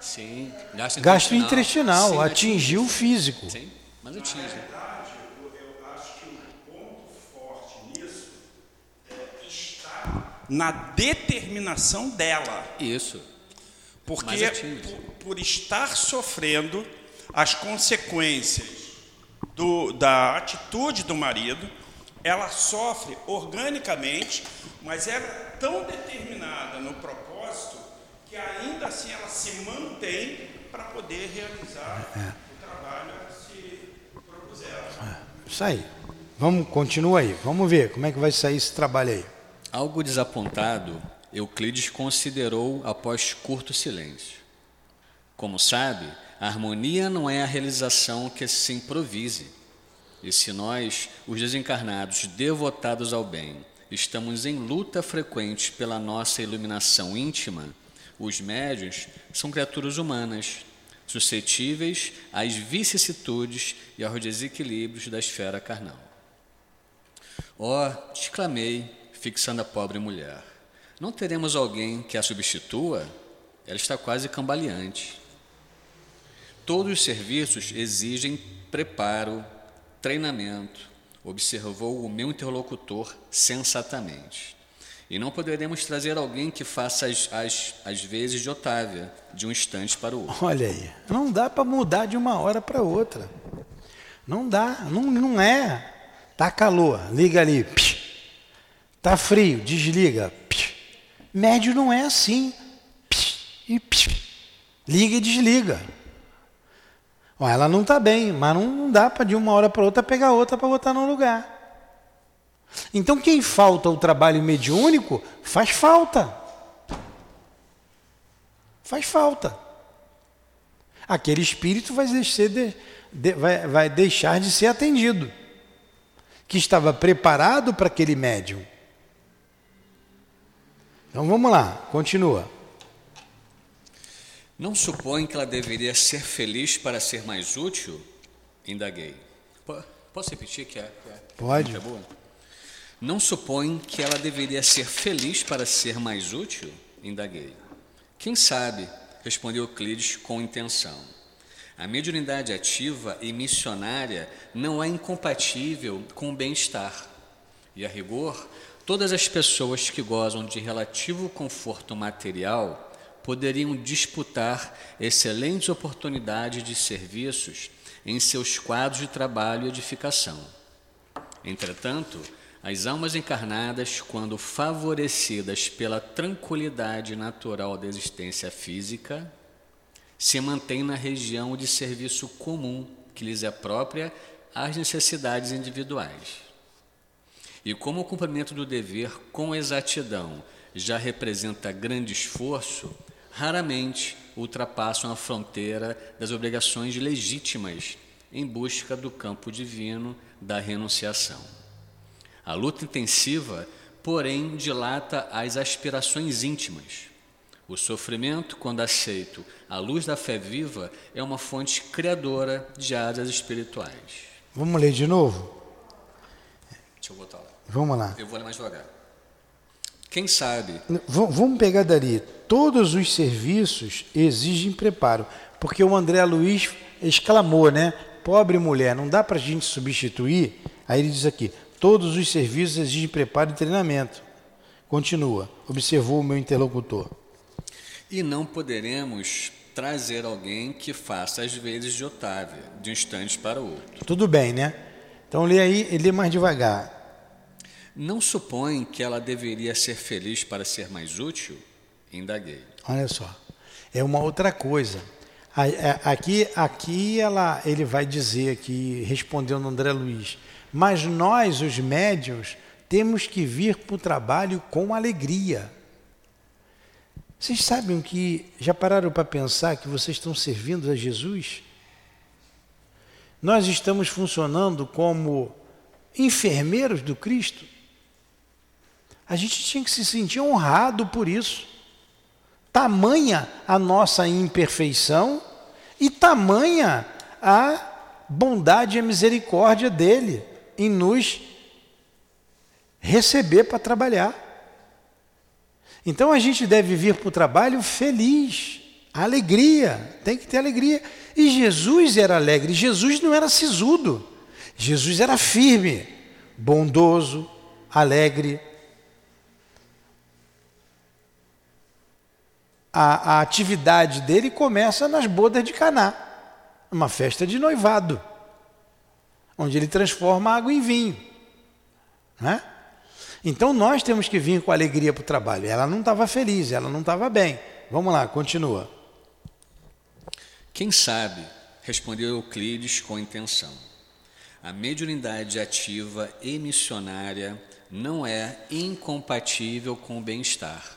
Sim, gasto Gasto intestinal. intestinal, Sim, atingiu o físico. Sim, mas atinge. verdade, eu, eu acho que o ponto forte nisso é estar na determinação dela. Isso. Porque por, por estar sofrendo as consequências do- da atitude do marido, ela sofre organicamente, mas é tão determinada no propósito que ainda assim ela se mantém para poder realizar o trabalho que se propuseram. Isso aí. Vamos, continua aí. Vamos ver como é que vai sair esse trabalho aí. Algo desapontado, Euclides considerou após curto silêncio. Como sabe, a harmonia não é a realização que se improvise. E se nós, os desencarnados devotados ao bem, estamos em luta frequente pela nossa iluminação íntima, os médios são criaturas humanas, suscetíveis às vicissitudes e aos desequilíbrios da esfera carnal. Ó, te clamei, fixando a pobre mulher. Não teremos alguém que a substitua? Ela está quase cambaleante. Todos os serviços exigem preparo, treinamento, observou o meu interlocutor sensatamente. E não poderemos trazer alguém que faça as, as, as vezes de Otávia, de um instante para o outro. Olha aí. Não dá para mudar de uma hora para outra. Não dá. Não, não é. Tá calor, liga ali. Psh. Tá frio, desliga. Psh. Médio não é assim. Psh. E. Liga e desliga. Ó, ela não está bem, mas não, não dá para de uma hora para outra pegar outra para botar no lugar. Então quem falta o trabalho mediúnico faz falta. Faz falta. Aquele espírito vai, de- de- vai- vai deixar de ser atendido, que estava preparado para aquele médium. Então vamos lá, continua. Não supõe que ela deveria ser feliz para ser mais útil? Indaguei. Po- Posso repetir que é? que é- Pode. que é boa? Não supõe que ela deveria ser feliz para ser mais útil? Indaguei. Quem sabe? Respondeu Euclides com intenção. A mediunidade ativa e missionária não é incompatível com o bem-estar. E a rigor, todas as pessoas que gozam de relativo conforto material poderiam disputar excelentes oportunidades de serviços em seus quadros de trabalho e edificação. Entretanto, as almas encarnadas, quando favorecidas pela tranquilidade natural da existência física, se mantêm na região de serviço comum que lhes é própria às necessidades individuais. E como o cumprimento do dever com exatidão já representa grande esforço, raramente ultrapassam a fronteira das obrigações legítimas em busca do campo divino da renunciação. A luta intensiva, porém, dilata as aspirações íntimas. O sofrimento, quando aceito à luz da fé viva, é uma fonte criadora de asas espirituais. Vamos ler de novo? Deixa eu botar lá. Vamos lá. Eu vou ler mais devagar. Quem sabe V- vamos pegar dali. Todos os serviços exigem preparo. Porque o André Luiz exclamou, né? Pobre mulher, não dá para a gente substituir. Aí ele diz aqui: todos os serviços exigem preparo e treinamento. Continua, observou o meu interlocutor. E não poderemos trazer alguém que faça as vezes de Otávia, de um instante para o outro. Tudo bem, né? Então lê aí, lê mais devagar. Não supõe que ela deveria ser feliz para ser mais útil? Indaguei. Olha só, é uma outra coisa. A- Aqui, aqui ela, ele vai dizer aqui, respondendo André Luiz, mas nós, os médios, temos que vir para o trabalho com alegria. Vocês sabem que já pararam para pensar que vocês estão servindo a Jesus? Nós estamos funcionando como enfermeiros do Cristo. A gente tinha que se sentir honrado por isso. Tamanha a nossa imperfeição e tamanha a bondade e a misericórdia dele em nos receber para trabalhar. Então a gente deve vir para o trabalho feliz, alegria, tem que ter alegria. E Jesus era alegre, Jesus não era sisudo, Jesus era firme, bondoso, alegre. A, a atividade dele começa nas bodas de Caná, uma festa de noivado, onde ele transforma água em vinho. Né? Então nós temos que vir com alegria para o trabalho. Ela não estava feliz, ela não estava bem. Vamos lá, continua. Quem sabe, respondeu Euclides com intenção. A mediunidade ativa e missionária não é incompatível com o bem-estar.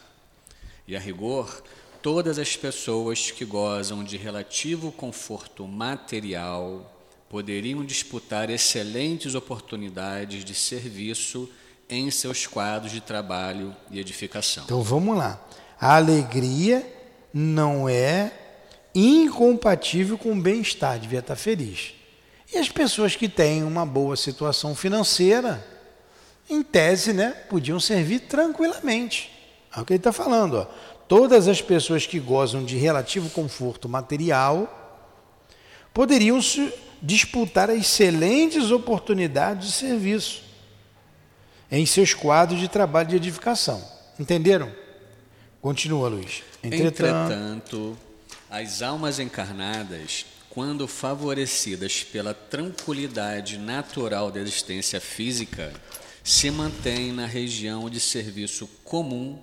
E a rigor, todas as pessoas que gozam de relativo conforto material poderiam disputar excelentes oportunidades de serviço em seus quadros de trabalho e edificação. Então vamos lá. A alegria não é incompatível com o bem-estar, devia estar feliz. E as pessoas que têm uma boa situação financeira, em tese, né, podiam servir tranquilamente. É o que ele está falando. Ó. Todas as pessoas que gozam de relativo conforto material poderiam disputar excelentes oportunidades de serviço em seus quadros de trabalho de edificação. Entenderam? Continua, Luiz. Entretanto, Entretanto as almas encarnadas, quando favorecidas pela tranquilidade natural da existência física, se mantêm na região de serviço comum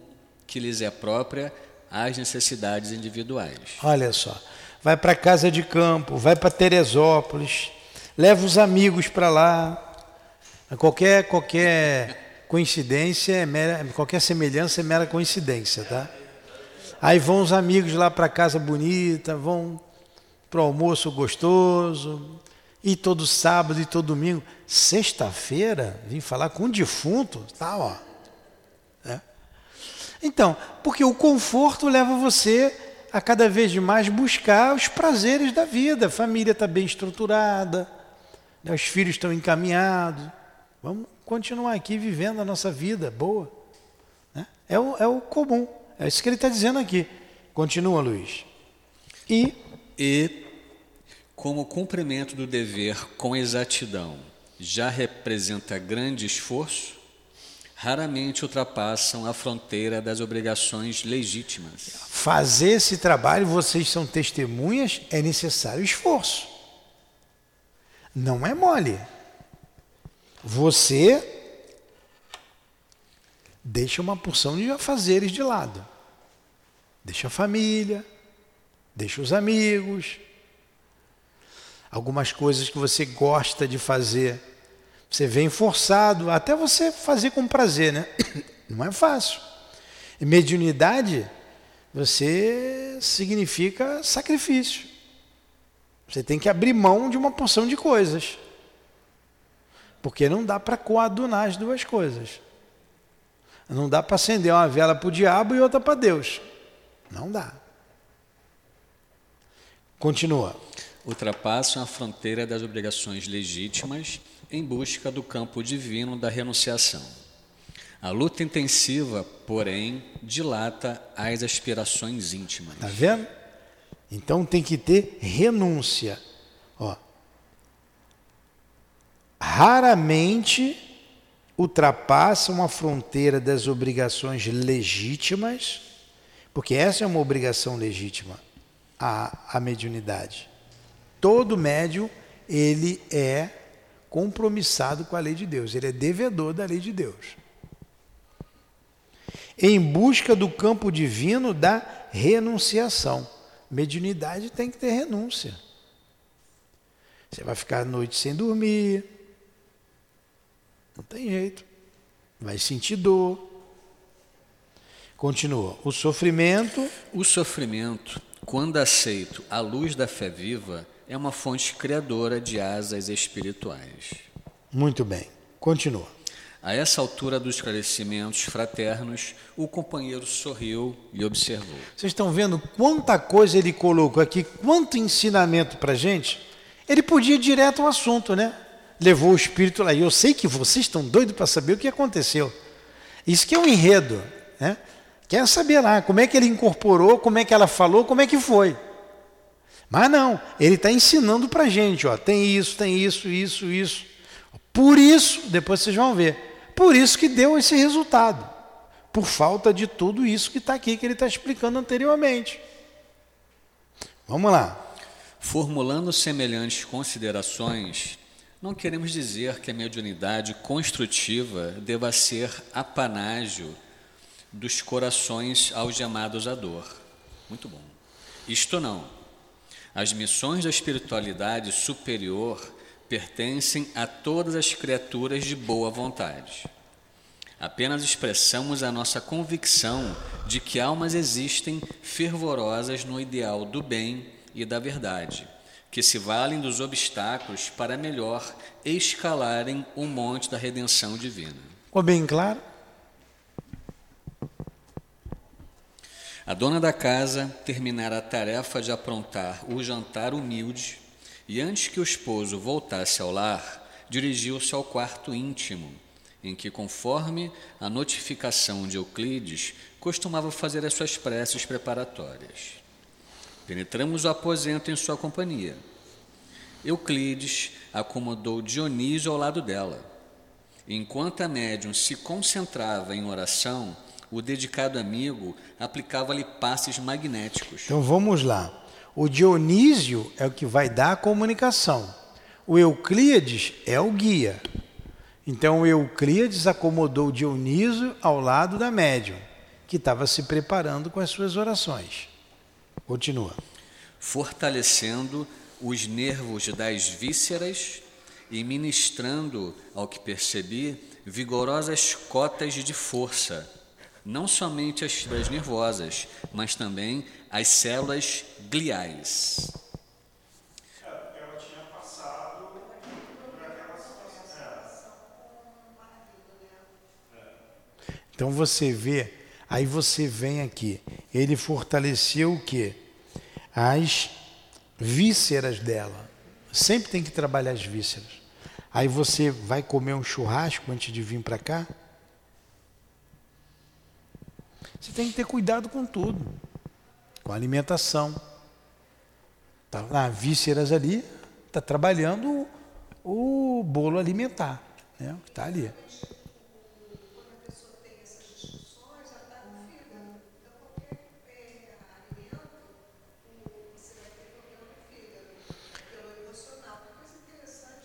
que lhes é própria às necessidades individuais. Olha só, vai para casa de campo, vai para Teresópolis, leva os amigos para lá. Qualquer qualquer coincidência é mera, qualquer semelhança é mera coincidência, tá? Aí vão os amigos lá para casa bonita, vão para o almoço gostoso, e todo sábado e todo domingo. Sexta-feira, vim falar com um defunto, tá, ó. É. Então, porque o conforto leva você a cada vez mais buscar os prazeres da vida. A família está bem estruturada, né, os filhos estão encaminhados. Vamos continuar aqui vivendo a nossa vida boa. Né? É, o, é o comum. É isso que ele está dizendo aqui. Continua, Luiz. E, e, como cumprimento do dever com exatidão já representa grande esforço, raramente ultrapassam a fronteira das obrigações legítimas. Fazer esse trabalho, vocês são testemunhas, é necessário esforço. Não é mole. Você deixa uma porção de afazeres de lado. Deixa a família, deixa os amigos, algumas coisas que você gosta de fazer. Você vem forçado, até você fazer com prazer, né? Não é fácil. E mediunidade, você significa sacrifício. Você tem que abrir mão de uma porção de coisas. Porque não dá para coadunar as duas coisas. Não dá para acender uma vela para o diabo e outra para Deus. Não dá. Continua. Ultrapassam a fronteira das obrigações legítimas em busca do campo divino da renunciação. A luta intensiva, porém, dilata as aspirações íntimas. Está vendo? Então tem que ter renúncia. Ó. Raramente ultrapassam a fronteira das obrigações legítimas, porque essa é uma obrigação legítima, a, a mediunidade. Todo médium, ele é compromissado com a lei de Deus, ele é devedor da lei de Deus. Em busca do campo divino da renunciação. Mediunidade tem que ter renúncia. Você vai ficar a noite sem dormir, não tem jeito. Vai sentir dor. Continua. O sofrimento. O sofrimento, quando aceito à luz da fé viva, é uma fonte criadora de asas espirituais. Muito bem. Continua. A essa altura dos esclarecimentos fraternos, o companheiro sorriu e observou. Vocês estão vendo quanta coisa ele colocou aqui, quanto ensinamento para gente? Ele podia ir direto ao assunto, né? levou o espírito lá. E eu sei que vocês estão doidos para saber o que aconteceu. Isso que é um enredo. Né? Quer saber lá como é que ele incorporou, como é que ela falou, como é que foi. Mas não, ele está ensinando para a gente, ó, tem isso, tem isso, isso, isso. Por isso, depois vocês vão ver, por isso que deu esse resultado. Por falta de tudo isso que está aqui, que ele está explicando anteriormente. Vamos lá. Formulando semelhantes considerações, não queremos dizer que a mediunidade construtiva deva ser apanágio dos corações algemados à dor. Muito bom. Isto não. As missões da espiritualidade superior pertencem a todas as criaturas de boa vontade. Apenas expressamos a nossa convicção de que almas existem fervorosas no ideal do bem e da verdade, que se valem dos obstáculos para melhor escalarem o monte da redenção divina. Ficou bem claro? A dona da casa terminara a tarefa de aprontar o jantar humilde e, antes que o esposo voltasse ao lar, dirigiu-se ao quarto íntimo, em que, conforme a notificação de Euclides, costumava fazer as suas preces preparatórias. Penetramos o aposento em sua companhia. Euclides acomodou Dionísio ao lado dela. Enquanto a médium se concentrava em oração, o dedicado amigo aplicava-lhe passes magnéticos. Então vamos lá. O Dionísio é o que vai dar a comunicação. O Euclides é o guia. Então o Euclides acomodou Dionísio ao lado da médium, que estava se preparando com as suas orações. Continua. Fortalecendo os nervos das vísceras e ministrando, ao que percebi, vigorosas cotas de força não somente as fibras nervosas, mas também as células gliais. Situação. Então você vê, aí você vem aqui, ele fortaleceu o quê? As vísceras dela. Sempre tem que trabalhar as vísceras. Aí você vai comer um churrasco antes de vir para cá? Você tem que ter cuidado com tudo, com a alimentação. Tá lá, vísceras ali, está trabalhando o, bolo alimentar, né? Está ali.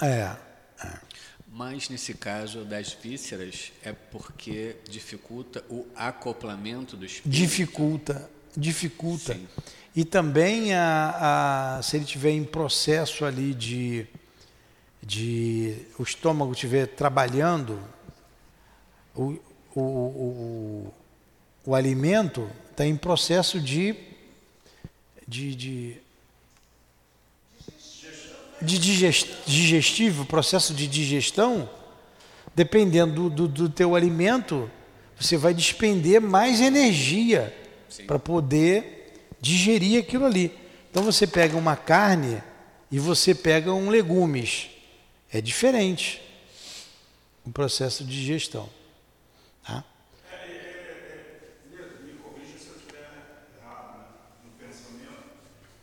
É. Mas nesse caso das vísceras é porque dificulta o acoplamento do espírito. Dificulta, dificulta. Sim. E também a, a, se ele tiver em processo ali de, de o estômago estiver trabalhando, o, o, o, o alimento está em processo de, de, de de digestivo, processo de digestão, dependendo do, do, do teu alimento, você vai despender mais energia para poder digerir aquilo ali. Então você pega uma carne e você pega um legumes. É diferente o processo de digestão. Tá? Me corrija se eu estiver errado né, no pensamento.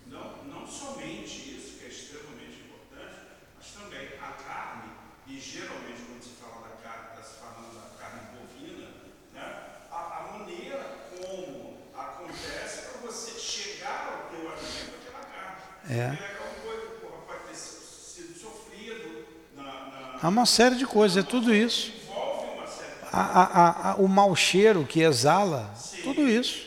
Não, não somente isso, que é extremamente importante, mas também a carne, e geralmente quando se fala da carne, está se falando da carne bovina, né, a, a maneira como acontece para você chegar ao teu alimento, aquela carne. É. Porque aquela coisa, porra, pode ter sido sofrido na, na, Há uma série de coisas, é tudo isso. A, a, a, o mau cheiro que exala, tudo isso.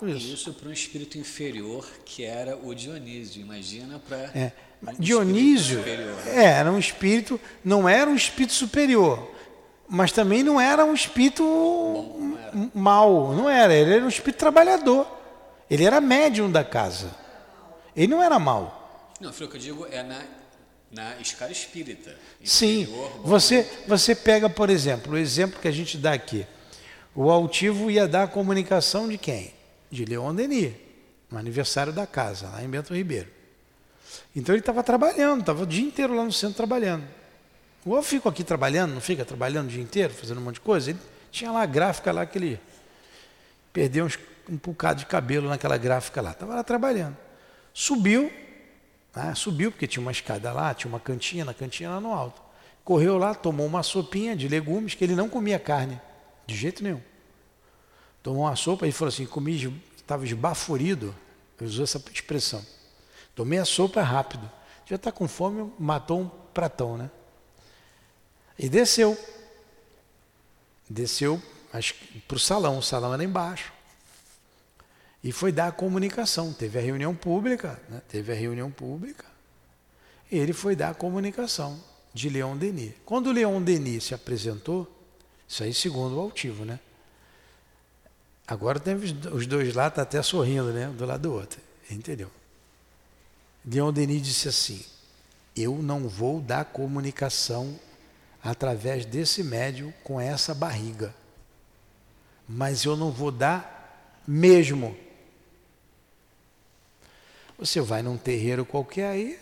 Isso. Isso para um espírito inferior que era o Dionísio. Imagina para É. um Dionísio é, era um espírito, não era um espírito superior, mas também não era um espírito m- mau, não era, ele era um espírito trabalhador. Ele era médium da casa. Ele não era mau. Não, foi o que eu digo é na, na escala espírita. Sim, você, você pega, por exemplo, o exemplo que a gente dá aqui. O altivo ia dar a comunicação de quem? De Leon Denis, no aniversário da casa, lá em Bento Ribeiro. Então ele estava trabalhando, estava o dia inteiro lá no centro trabalhando. O eu fico aqui trabalhando, não fica trabalhando o dia inteiro, fazendo um monte de coisa. Ele tinha lá a gráfica lá que ele perdeu uns, um bocado de cabelo naquela gráfica lá. Estava lá trabalhando. Subiu, né? subiu, porque tinha uma escada lá, tinha uma cantinha, na cantinha lá no alto. Correu lá, tomou uma sopinha de legumes, que ele não comia carne, de jeito nenhum. Tomou uma sopa e falou assim: comi, estava esbaforido. Usou essa expressão. Tomei a sopa rápido. Já está com fome, matou um pratão, né? E desceu. Desceu para o salão, o salão era embaixo. E foi dar a comunicação. Teve a reunião pública, né? teve a reunião pública. Ele foi dar a comunicação de Leon Denis. Quando Leon Denis se apresentou, isso aí segundo o altivo, né? Agora tem os dois lá, tá até sorrindo, né? Do lado do outro. Entendeu? Leon Denis disse assim: Eu não vou dar comunicação através desse médium com essa barriga. Mas eu não vou dar mesmo. Você vai num terreiro qualquer aí,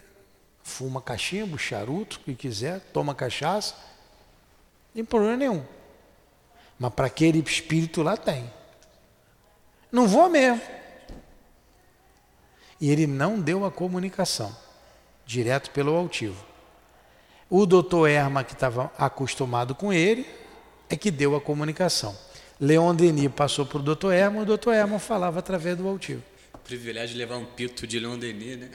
fuma cachimbo, charuto, o que quiser, toma cachaça, não tem problema nenhum. Mas para aquele espírito lá tem. Não vou mesmo. E ele não deu a comunicação, direto pelo altivo. O doutor Erma, que estava acostumado com ele, é que deu a comunicação. Leon Denis passou para o doutor Erma, o doutor Erma falava através do altivo. Privilégio de levar um pito de Leon Denis, né?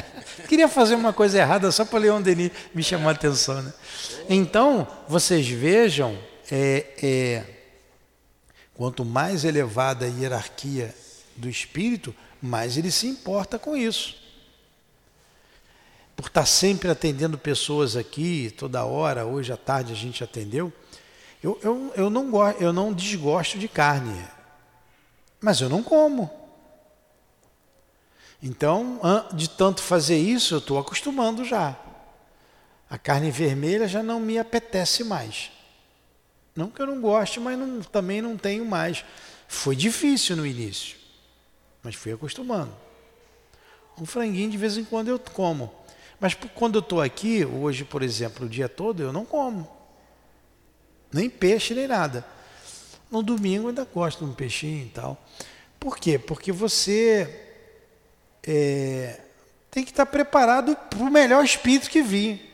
Queria fazer uma coisa errada só para Leon Denis me chamar a atenção, né? Então, vocês vejam, é, é, quanto mais elevada a hierarquia do espírito, mais ele se importa com isso por estar sempre atendendo pessoas aqui, toda hora, hoje à tarde a gente atendeu, eu, eu, eu, não, eu não desgosto de carne, mas eu não como. Então, de tanto fazer isso, eu estou acostumando já. A carne vermelha já não me apetece mais. Não que eu não goste, mas não, também não tenho mais. Foi difícil no início, mas fui acostumando. Um franguinho de vez em quando eu como. Mas quando eu estou aqui, hoje, por exemplo, o dia todo, eu não como. Nem peixe, nem nada. No domingo eu ainda gosto de um peixinho e tal. Por quê? Porque você é, tem que estar preparado para o melhor espírito que vir.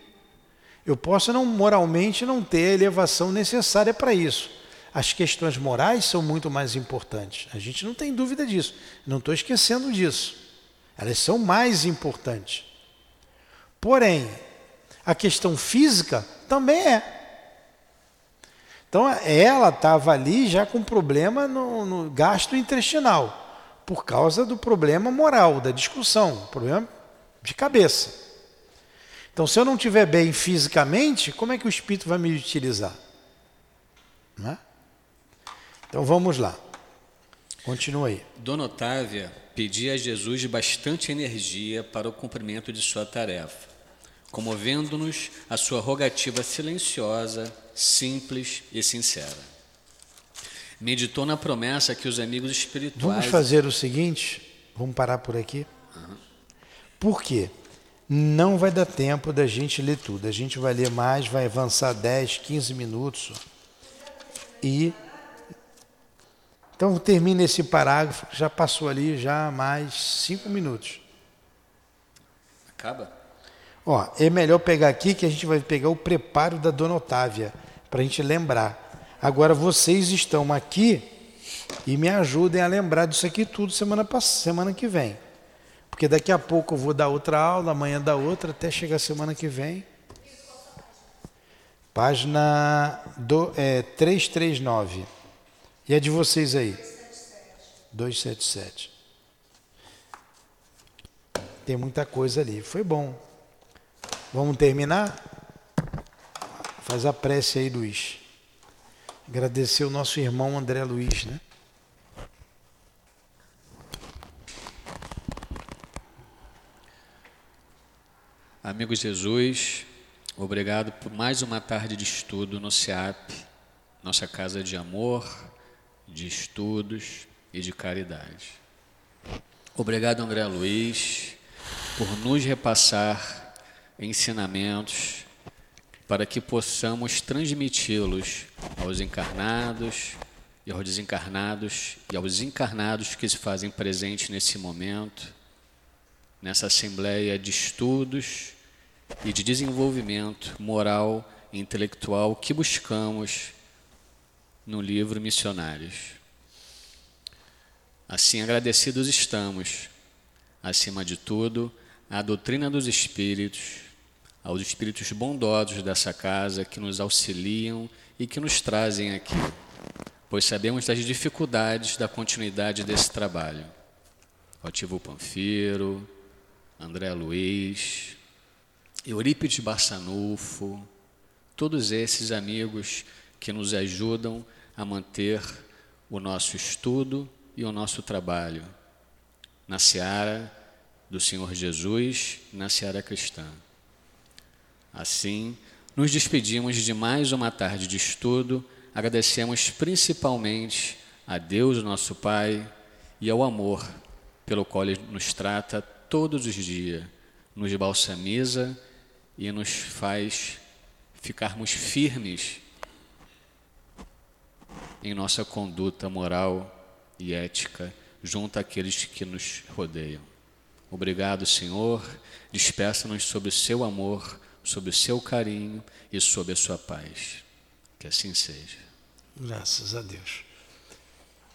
Eu posso não moralmente não ter a elevação necessária para isso. As questões morais são muito mais importantes. A gente não tem dúvida disso. Não estou esquecendo disso. Elas são mais importantes. Porém, a questão física também é. Então, ela estava ali já com problema no, no gastrointestinal, por causa do problema moral, da discussão, problema de cabeça. Então, se eu não estiver bem fisicamente, como é que o espírito vai me utilizar? É? Então, vamos lá. Continua aí. Dona Otávia pedia a Jesus bastante energia para o cumprimento de sua tarefa comovendo-nos a sua rogativa silenciosa, simples e sincera. Meditou na promessa que os amigos espirituais. Vamos fazer o seguinte, vamos parar por aqui. Uhum. Por quê? Não vai dar tempo da gente ler tudo. A gente vai ler mais, vai avançar 10, 15 minutos. E. Então termina esse parágrafo, já passou ali já mais 5 minutos. Acaba? Ó, é melhor pegar aqui que a gente vai pegar o preparo da Dona Otávia, para a gente lembrar. Agora vocês estão aqui e me ajudem a lembrar disso aqui tudo semana, semana que vem. Porque daqui a pouco eu vou dar outra aula, amanhã da outra, até chegar semana que vem. Página do, é, 339. E é de vocês aí? 277. Tem muita coisa ali. Foi bom. Vamos terminar? Faz a prece aí, Luiz. Agradecer o nosso irmão André Luiz, né? Amigo Jesus, obrigado por mais uma tarde de estudo no CIAP, nossa casa de amor, de estudos e de caridade. Obrigado, André Luiz, por nos repassar ensinamentos para que possamos transmiti-los aos encarnados e aos desencarnados e aos encarnados que se fazem presentes nesse momento, nessa assembleia de estudos e de desenvolvimento moral e intelectual que buscamos no livro Missionários. Assim, agradecidos estamos, acima de tudo, à doutrina dos Espíritos, aos Espíritos bondosos dessa casa que nos auxiliam e que nos trazem aqui, pois sabemos das dificuldades da continuidade desse trabalho. Otivo Panfiro, André Luiz, Eurípides Barçanufo, todos esses amigos que nos ajudam a manter o nosso estudo e o nosso trabalho na seara do Senhor Jesus, na seara cristã. Assim, nos despedimos de mais uma tarde de estudo, agradecemos principalmente a Deus, nosso Pai, e ao amor pelo qual Ele nos trata todos os dias, nos balsamiza e nos faz ficarmos firmes em nossa conduta moral e ética junto àqueles que nos rodeiam. Obrigado, Senhor. Despeça-nos sobre o seu amor, sobre o seu carinho e sobre a sua paz. Que assim seja. Graças a Deus.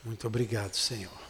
Muito obrigado, Senhor.